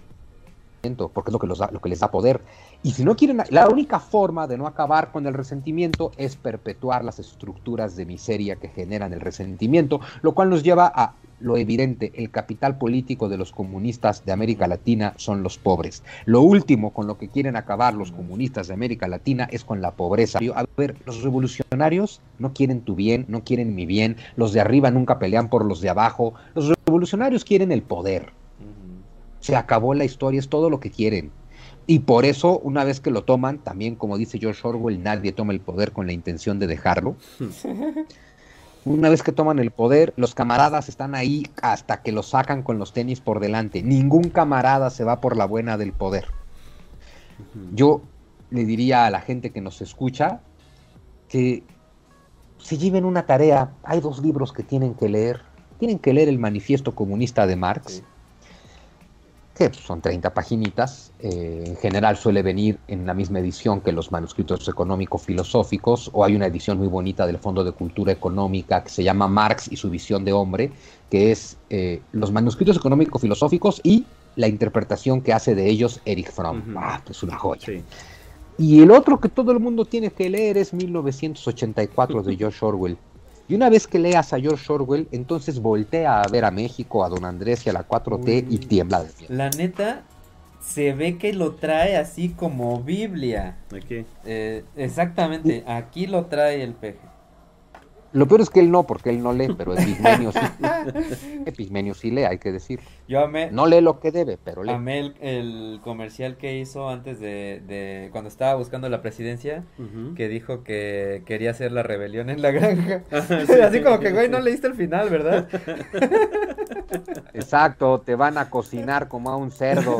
porque es lo que, lo que les da poder. Y si no quieren, la única forma de no acabar con el resentimiento es perpetuar las estructuras de miseria que generan el resentimiento, lo cual nos lleva a lo evidente, el capital político de los comunistas de América Latina son los pobres. Lo último con lo que quieren acabar los comunistas de América Latina es con la pobreza. A ver, los revolucionarios no quieren tu bien, no quieren mi bien, los de arriba nunca pelean por los de abajo, los revolucionarios quieren el poder. Se acabó la historia, es todo lo que quieren. Y por eso, una vez que lo toman, también como dice George Orwell, nadie toma el poder con la intención de dejarlo. Una vez que toman el poder, los camaradas están ahí hasta que lo sacan con los tenis por delante. Ningún camarada se va por la buena del poder. Yo le diría a la gente que nos escucha que se lleven una tarea. Hay dos libros que tienen que leer. Tienen que leer el Manifiesto Comunista de Marx que son 30 paginitas. Eh, en general suele venir en la misma edición que los manuscritos económico-filosóficos, o hay una edición muy bonita del Fondo de Cultura Económica que se llama Marx y su visión de hombre, que es eh, los manuscritos económico-filosóficos y la interpretación que hace de ellos Erich Fromm. Ah, es una joya. Y el otro que todo el mundo tiene que leer es 1984 de George Orwell. Y una vez que leas a George Orwell, entonces voltea a ver a México, a Don Andrés y a la 4T y tiembla de miedo. La neta, se ve que lo trae así como Biblia. Aquí. Eh, exactamente, aquí lo trae el peje. Lo peor es que él no, porque él no lee, pero Epigmenio sí. Epigmenio sí lee, hay que decir. Yo amé. No lee lo que debe, pero lee. Amé el, comercial que hizo antes de, cuando estaba buscando la presidencia, que dijo que quería hacer la rebelión en la granja. Así como que, güey, no leíste el final, ¿verdad? Exacto, te van a cocinar como a un cerdo.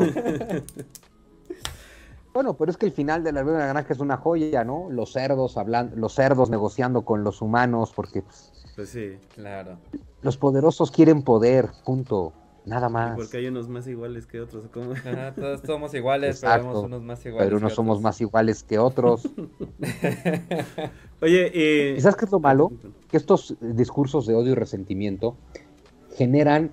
Bueno, pero es que el final de la de la Granja es una joya, ¿no? Los cerdos hablando, los cerdos negociando con los humanos, porque pues, Pues sí. Claro. los poderosos quieren poder, punto. Nada más. Porque hay unos más iguales que otros. ¿cómo? Ajá, todos somos iguales, pero Exacto, vemos unos más iguales. Pero unos que somos otros. más iguales que otros. Oye, eh... ¿Y sabes qué es lo malo? Que estos discursos de odio y resentimiento generan,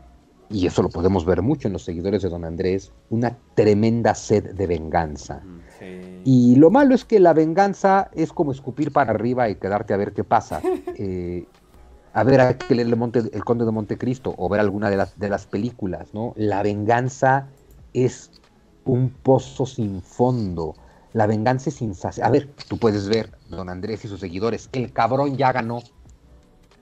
y eso lo podemos ver mucho en los seguidores de Don Andrés, una tremenda sed de venganza. Sí. Y lo malo es que la venganza es como escupir para arriba y quedarte a ver qué pasa. Eh, a ver a que el, Monte, el Conde de Montecristo o ver alguna de las, de las películas, ¿no? La venganza es un pozo sin fondo. La venganza es insaciable. A ver, tú puedes ver, don Andrés y sus seguidores, el cabrón ya ganó.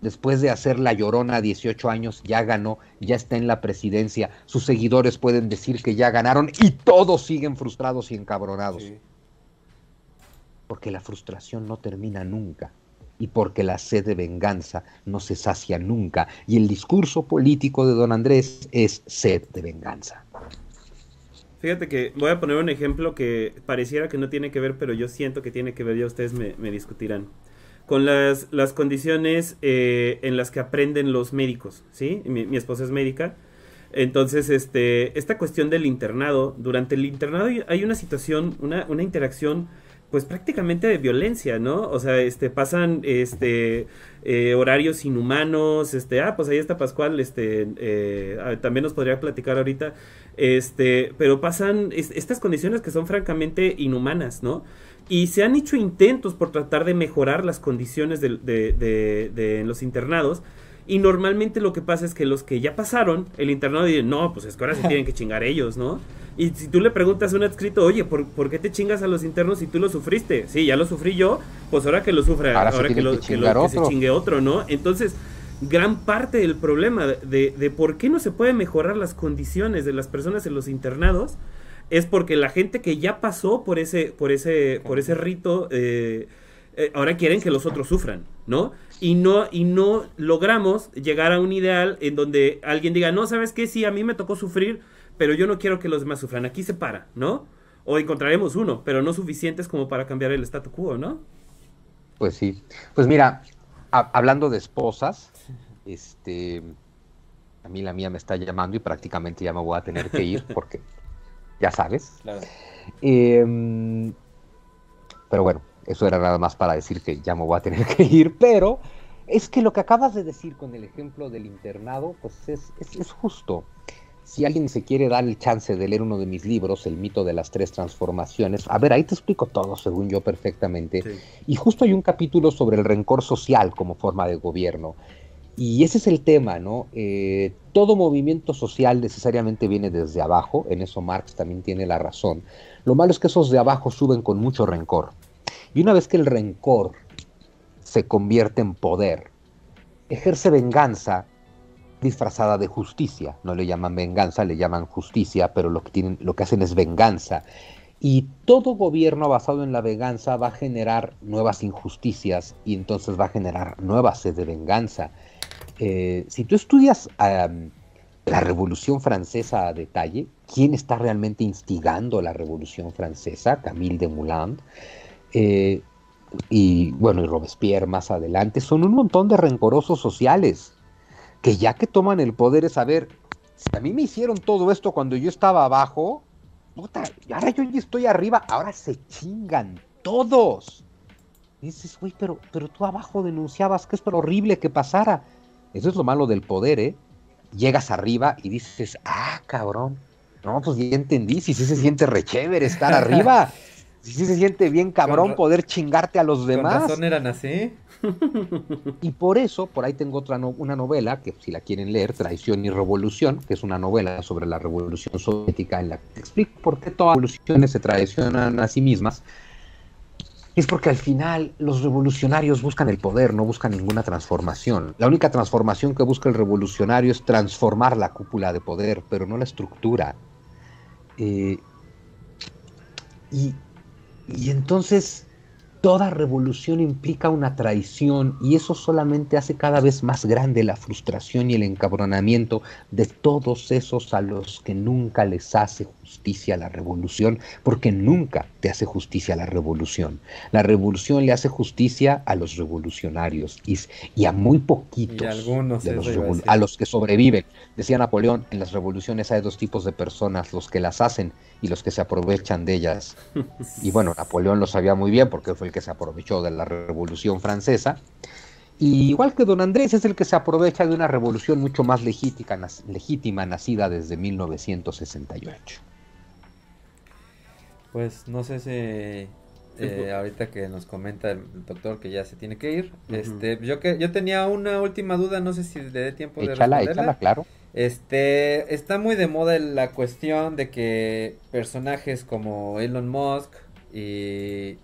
Después de hacer la llorona a 18 años, ya ganó, ya está en la presidencia. Sus seguidores pueden decir que ya ganaron y todos siguen frustrados y encabronados. Sí. Porque la frustración no termina nunca y porque la sed de venganza no se sacia nunca. Y el discurso político de don Andrés es sed de venganza. Fíjate que voy a poner un ejemplo que pareciera que no tiene que ver, pero yo siento que tiene que ver, ya ustedes me, me discutirán. Con las, las condiciones eh, en las que aprenden los médicos, ¿sí? Mi, mi esposa es médica. Entonces, este, esta cuestión del internado, durante el internado hay- una situación, una, una interacción, pues prácticamente de violencia, ¿no? O sea, este, pasan, este, eh, horarios inhumanos, este, ah, pues ahí está Pascual, este, eh, ah, también nos podría platicar ahorita, este, pero pasan es- estas condiciones que son francamente inhumanas, ¿no? Y se han hecho intentos por tratar de mejorar las condiciones de, de- de- de los internados. Y normalmente lo que pasa es que los que ya pasaron el internado dicen, no, pues es que ahora se tienen que chingar ellos, ¿no? Y si tú le preguntas a un adscrito, oye, ¿por, por qué te chingas a los internos si tú lo sufriste? Sí, ya lo sufrí yo, pues ahora que lo sufra, Ahora que, lo, que que lo- chingar que se chingue otro, ¿no? Entonces, gran parte del problema de, de por qué no se puede mejorar las condiciones de las personas en los internados es porque la gente que ya pasó por ese, por ese, por ese rito, eh, eh, ahora quieren que los otros sufran, ¿no? Y no, y no logramos llegar a un ideal en donde alguien diga, no, ¿sabes qué? Sí, a mí me tocó sufrir, pero yo no quiero que los demás sufran. Aquí se para, ¿no? O encontraremos uno, pero no suficientes como para cambiar el statu quo, ¿no? Pues sí. Pues mira, hablando de esposas, este, a mí la mía me está llamando y prácticamente ya me voy a tener que ir porque, ya sabes. Claro. Em, pero bueno, eso era nada más para decir que ya me voy a tener que ir, pero es que lo que acabas de decir con el ejemplo del internado, pues es, es- es justo. Si alguien se quiere dar el chance de leer uno de mis libros, El mito de las tres transformaciones, a ver, ahí te explico todo, según yo, perfectamente. Sí. Y justo hay un capítulo sobre el rencor social como forma de gobierno. Y ese es el tema, ¿no? Eh, todo movimiento social necesariamente viene desde abajo, en eso Marx también tiene la razón. Lo malo es que esos de abajo suben con mucho rencor. Y una vez que el rencor se convierte en poder, ejerce venganza disfrazada de justicia. No le llaman venganza, le llaman justicia, pero lo que, tienen, lo que hacen es venganza. Y todo gobierno basado en la venganza va a generar nuevas injusticias y entonces va a generar nueva sed de venganza. Eh, si tú estudias la Revolución Francesa a detalle, ¿quién está realmente instigando la Revolución Francesa? Camille Desmoulins. Eh, y bueno, y Robespierre más adelante, son un montón de rencorosos sociales que ya que toman el poder es saber, si a mí me hicieron todo esto cuando yo estaba abajo, ahora yo ya estoy arriba, ahora se chingan todos. Dices, güey, pero, pero tú abajo denunciabas que era horrible que pasara. Eso es lo malo del poder, ¿eh? Llegas arriba y dices, ah, cabrón. No, pues ya entendí, si sí se siente re chévere estar arriba. Si sí se siente bien cabrón poder chingarte a los Con demás. razón eran así. Y por eso, por ahí tengo otra no- una novela que si la quieren leer, Traición y Revolución, que es una novela sobre la revolución soviética en la que te explico por qué todas las revoluciones se traicionan a sí mismas. Es porque al final los revolucionarios buscan el poder, no buscan ninguna transformación. La única transformación que busca el revolucionario es transformar la cúpula de poder, pero no la estructura. Eh, y, y entonces Toda revolución implica una traición y eso solamente hace cada vez más grande la frustración y el encabronamiento de todos esos a los que nunca les hace justicia la revolución, porque nunca te hace justicia la revolución. La revolución le hace justicia a los revolucionarios y, a muy poquitos algunos, de los a, a los que sobreviven. Decía Napoleón, en las revoluciones hay dos tipos de personas, los que las hacen y los que se aprovechan de ellas. Y bueno, Napoleón lo sabía muy bien porque fue que se aprovechó de la Revolución Francesa. Y igual que don Andrés es el que se aprovecha de una revolución mucho más legítima, legítima nacida desde 1968. Pues no sé si eh, ahorita que nos comenta el, doctor que ya se tiene que ir, este, yo que yo tenía una última duda, no sé si le dé tiempo de responderla. Échala, claro. Este, está muy de moda la cuestión de que personajes como Elon Musk y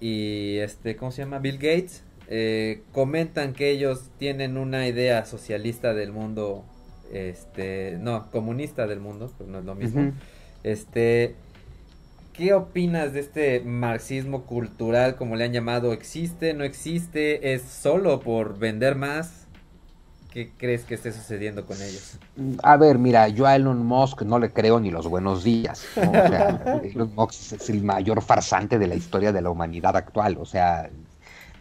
y este, ¿cómo se llama? Bill Gates, eh, comentan que ellos tienen una idea socialista del mundo, este, no, comunista del mundo, pues no es lo mismo. Este, ¿qué opinas de este marxismo cultural, como le han llamado? ¿Existe? ¿No existe? ¿Es solo por vender más? ¿Qué crees que esté sucediendo con ellos? A ver, mira, yo a Elon Musk no le creo ni los buenos días. Elon Musk es el mayor farsante de la historia de la humanidad actual. O sea,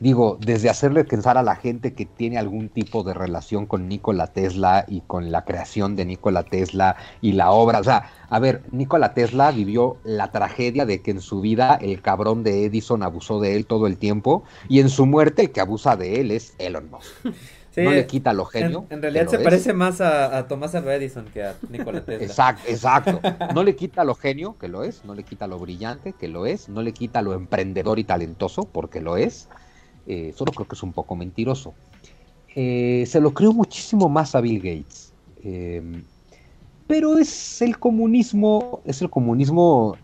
digo, desde hacerle pensar a la gente que tiene algún tipo de relación con Nikola Tesla y con la creación de Nikola Tesla y la obra. O sea, a ver, Nikola Tesla vivió la tragedia de que en su vida el cabrón de Edison abusó de él todo el tiempo y en su muerte el que abusa de él es Elon Musk no le quita lo genio. En, realidad se parece más a, Tomás Alva Edison que a Nikola Tesla. Exacto, exacto. No le quita lo genio, que lo es, no le quita lo brillante, que lo es, no le quita lo emprendedor y talentoso, porque lo es. Eh, solo creo que es un poco mentiroso. Eh, se lo creo muchísimo más a Bill Gates. Eh, pero es el comunismo, es el comunismo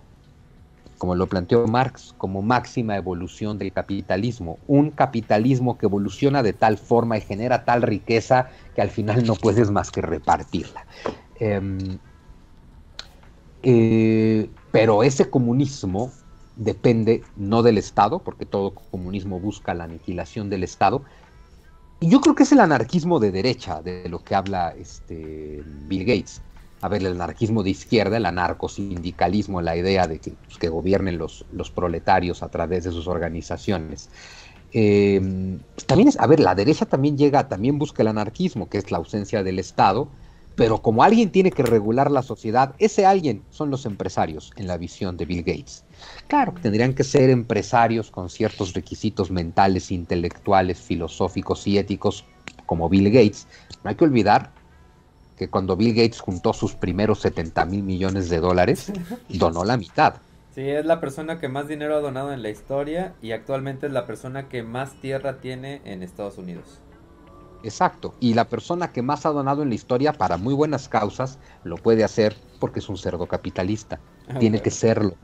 como lo planteó Marx, como máxima evolución del capitalismo, un capitalismo que evoluciona de tal forma y genera tal riqueza que al final no puedes más que repartirla. Em, eh, pero ese comunismo depende no del Estado, porque todo comunismo busca la aniquilación del Estado, y yo creo que es el anarquismo de derecha de lo que habla este Bill Gates a ver, el anarquismo de izquierda, el anarcosindicalismo, la idea de que, pues, que gobiernen los, los, proletarios a través de sus organizaciones. Eh, pues, también es, a ver, la derecha también llega, también busca el anarquismo, que es la ausencia del Estado, pero como alguien tiene que regular la sociedad, ese alguien son los empresarios en la visión de Bill Gates. Claro tendrían que ser empresarios con ciertos requisitos mentales, intelectuales, filosóficos y éticos, como Bill Gates. No hay que olvidar que cuando Bill Gates juntó sus primeros 70 mil millones de dólares, donó la mitad. Sí, es la persona que más dinero ha donado en la historia y actualmente es la persona que más tierra tiene en Estados Unidos. Exacto, y la persona que más ha donado en la historia para muy buenas causas lo puede hacer porque es un cerdo capitalista. Ah, tiene que serlo,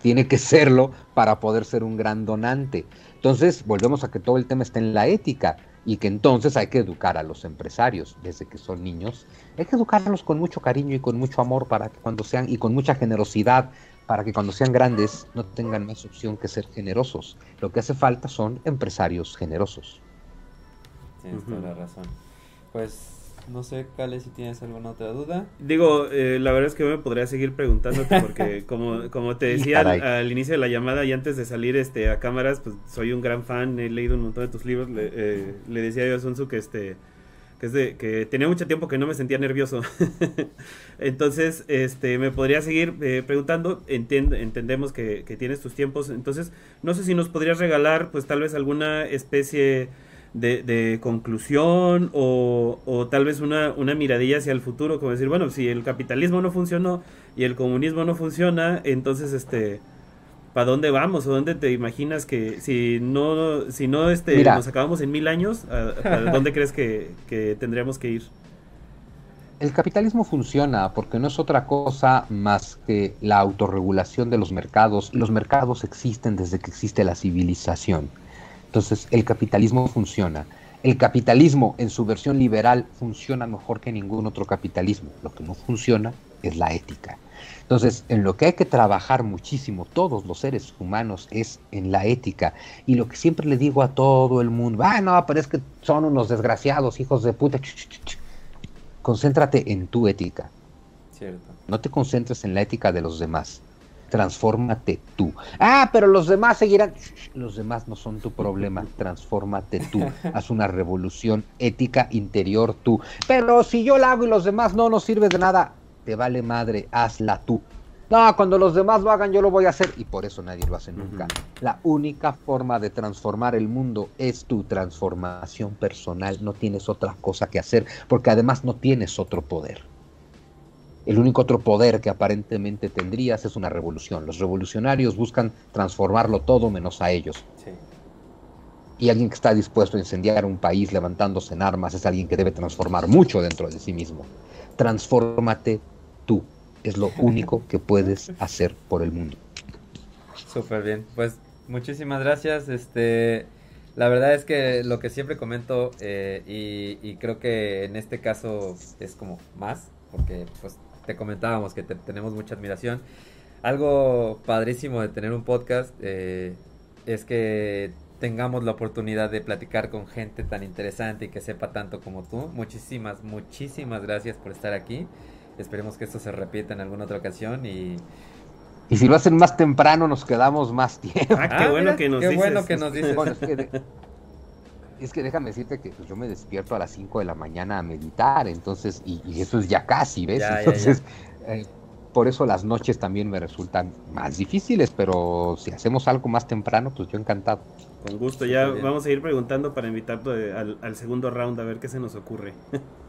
tiene que serlo para poder ser un gran donante. Entonces, volvemos a que todo el tema está en la ética y que entonces hay que educar a los empresarios desde que son niños. Hay que educarlos con mucho cariño y con mucho amor para que cuando sean y con mucha generosidad para que cuando sean grandes no tengan más opción que ser generosos. Lo que hace falta son empresarios generosos. Tienes toda la razón. Pues no sé, Cale, si tienes alguna otra duda. Digo, eh, la verdad es que me podría seguir preguntándote porque como, como te decía al, inicio de la llamada y antes de salir este a cámaras, pues soy un gran fan, he leído un montón de tus libros. Le, eh, decía yo a Sunsu que este que es de que tenía mucho tiempo que no me sentía nervioso. entonces, este me podría seguir eh, preguntando, entendemos que, que tienes tus tiempos, entonces no sé si nos podrías regalar pues tal vez alguna especie de, conclusión o, tal vez una, una, miradilla hacia el futuro, como decir, bueno, si el capitalismo no funcionó y el comunismo no funciona, entonces, este, ¿para dónde vamos? ¿O dónde te imaginas que si no, si no este, nos acabamos en mil años, ¿a, dónde crees que, que tendríamos que ir? El capitalismo funciona porque no es otra cosa más que la autorregulación de los mercados. Los mercados existen desde que existe la civilización. Entonces, el capitalismo funciona. El capitalismo en su versión liberal funciona mejor que ningún otro capitalismo. Lo que no funciona es la ética. Entonces, en lo que hay que trabajar muchísimo todos los seres humanos es en la ética. Y lo que siempre le digo a todo el mundo, ah, no, pero es que son unos desgraciados hijos de puta. Concéntrate en tu ética. Cierto. No te concentres en la ética de los demás. Transfórmate tú. Ah, pero los demás seguirán. Los demás no son tu problema. Transfórmate tú. Haz una revolución ética interior tú. Pero si yo la hago y los demás no nos sirve de nada, te vale madre, hazla tú. No, cuando los demás lo hagan yo lo voy a hacer y por eso nadie lo hace nunca. La única forma de transformar el mundo es tu transformación personal, no tienes otra cosa que hacer porque además no tienes otro poder. El único otro poder que aparentemente tendrías es una revolución. Los revolucionarios buscan transformarlo todo menos a ellos. Sí. Y alguien que está dispuesto a incendiar un país levantándose en armas es alguien que debe transformar mucho dentro de sí mismo. Transfórmate tú. Es lo único que puedes hacer por el mundo. Súper bien. Pues muchísimas gracias. Este, la verdad es que lo que siempre comento eh, y, y creo que en este caso es como más, porque pues te comentábamos que te, tenemos mucha admiración. Algo padrísimo de tener un podcast eh, es que tengamos la oportunidad de platicar con gente tan interesante y que sepa tanto como tú. Muchísimas, muchísimas gracias por estar aquí. Esperemos que esto se repita en alguna otra ocasión y... Y si lo hacen más temprano nos quedamos más tiempo. Ah, qué Ah, bueno mira, que nos qué dices. bueno que nos dices. Es, que déjame decirte que pues, yo me despierto a las 5 de la mañana a meditar, entonces, y, y eso es ya casi, ¿ves? Ya, ya, ya. entonces, eh, por eso las noches también me resultan más difíciles, pero si hacemos algo más temprano, pues yo encantado. Con gusto, ya vamos a ir preguntando para invitarte al, al segundo round a ver qué se nos ocurre.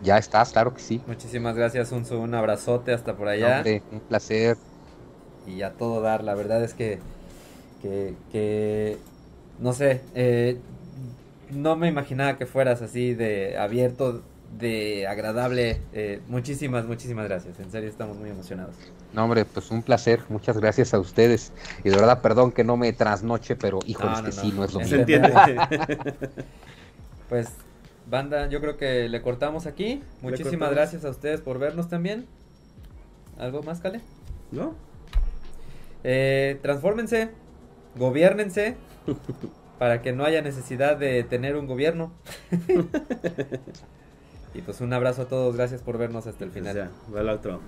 Ya estás, claro que sí. Muchísimas gracias, Unzu. Un abrazote hasta por allá. Hombre, un placer. y a todo dar. La verdad es que, que, que no sé, eh, no me imaginaba que fueras así de abierto, de agradable. Eh, muchísimas, muchísimas gracias. En serio, estamos muy emocionados. No, hombre, pues un placer. Muchas gracias a ustedes. Y de verdad, perdón que no me trasnoche, pero híjole, No, que no. sí, no es lo Se Se mismo. entiende. Pues, banda, yo creo que le cortamos aquí. Muchísimas cortamos. gracias a ustedes por vernos también. ¿Algo más, Cale? ¿No? Eh, transfórmense, gobiernense, para que no haya necesidad de tener un gobierno. y pues un abrazo a todos, gracias por vernos hasta el final. ya, va el otro.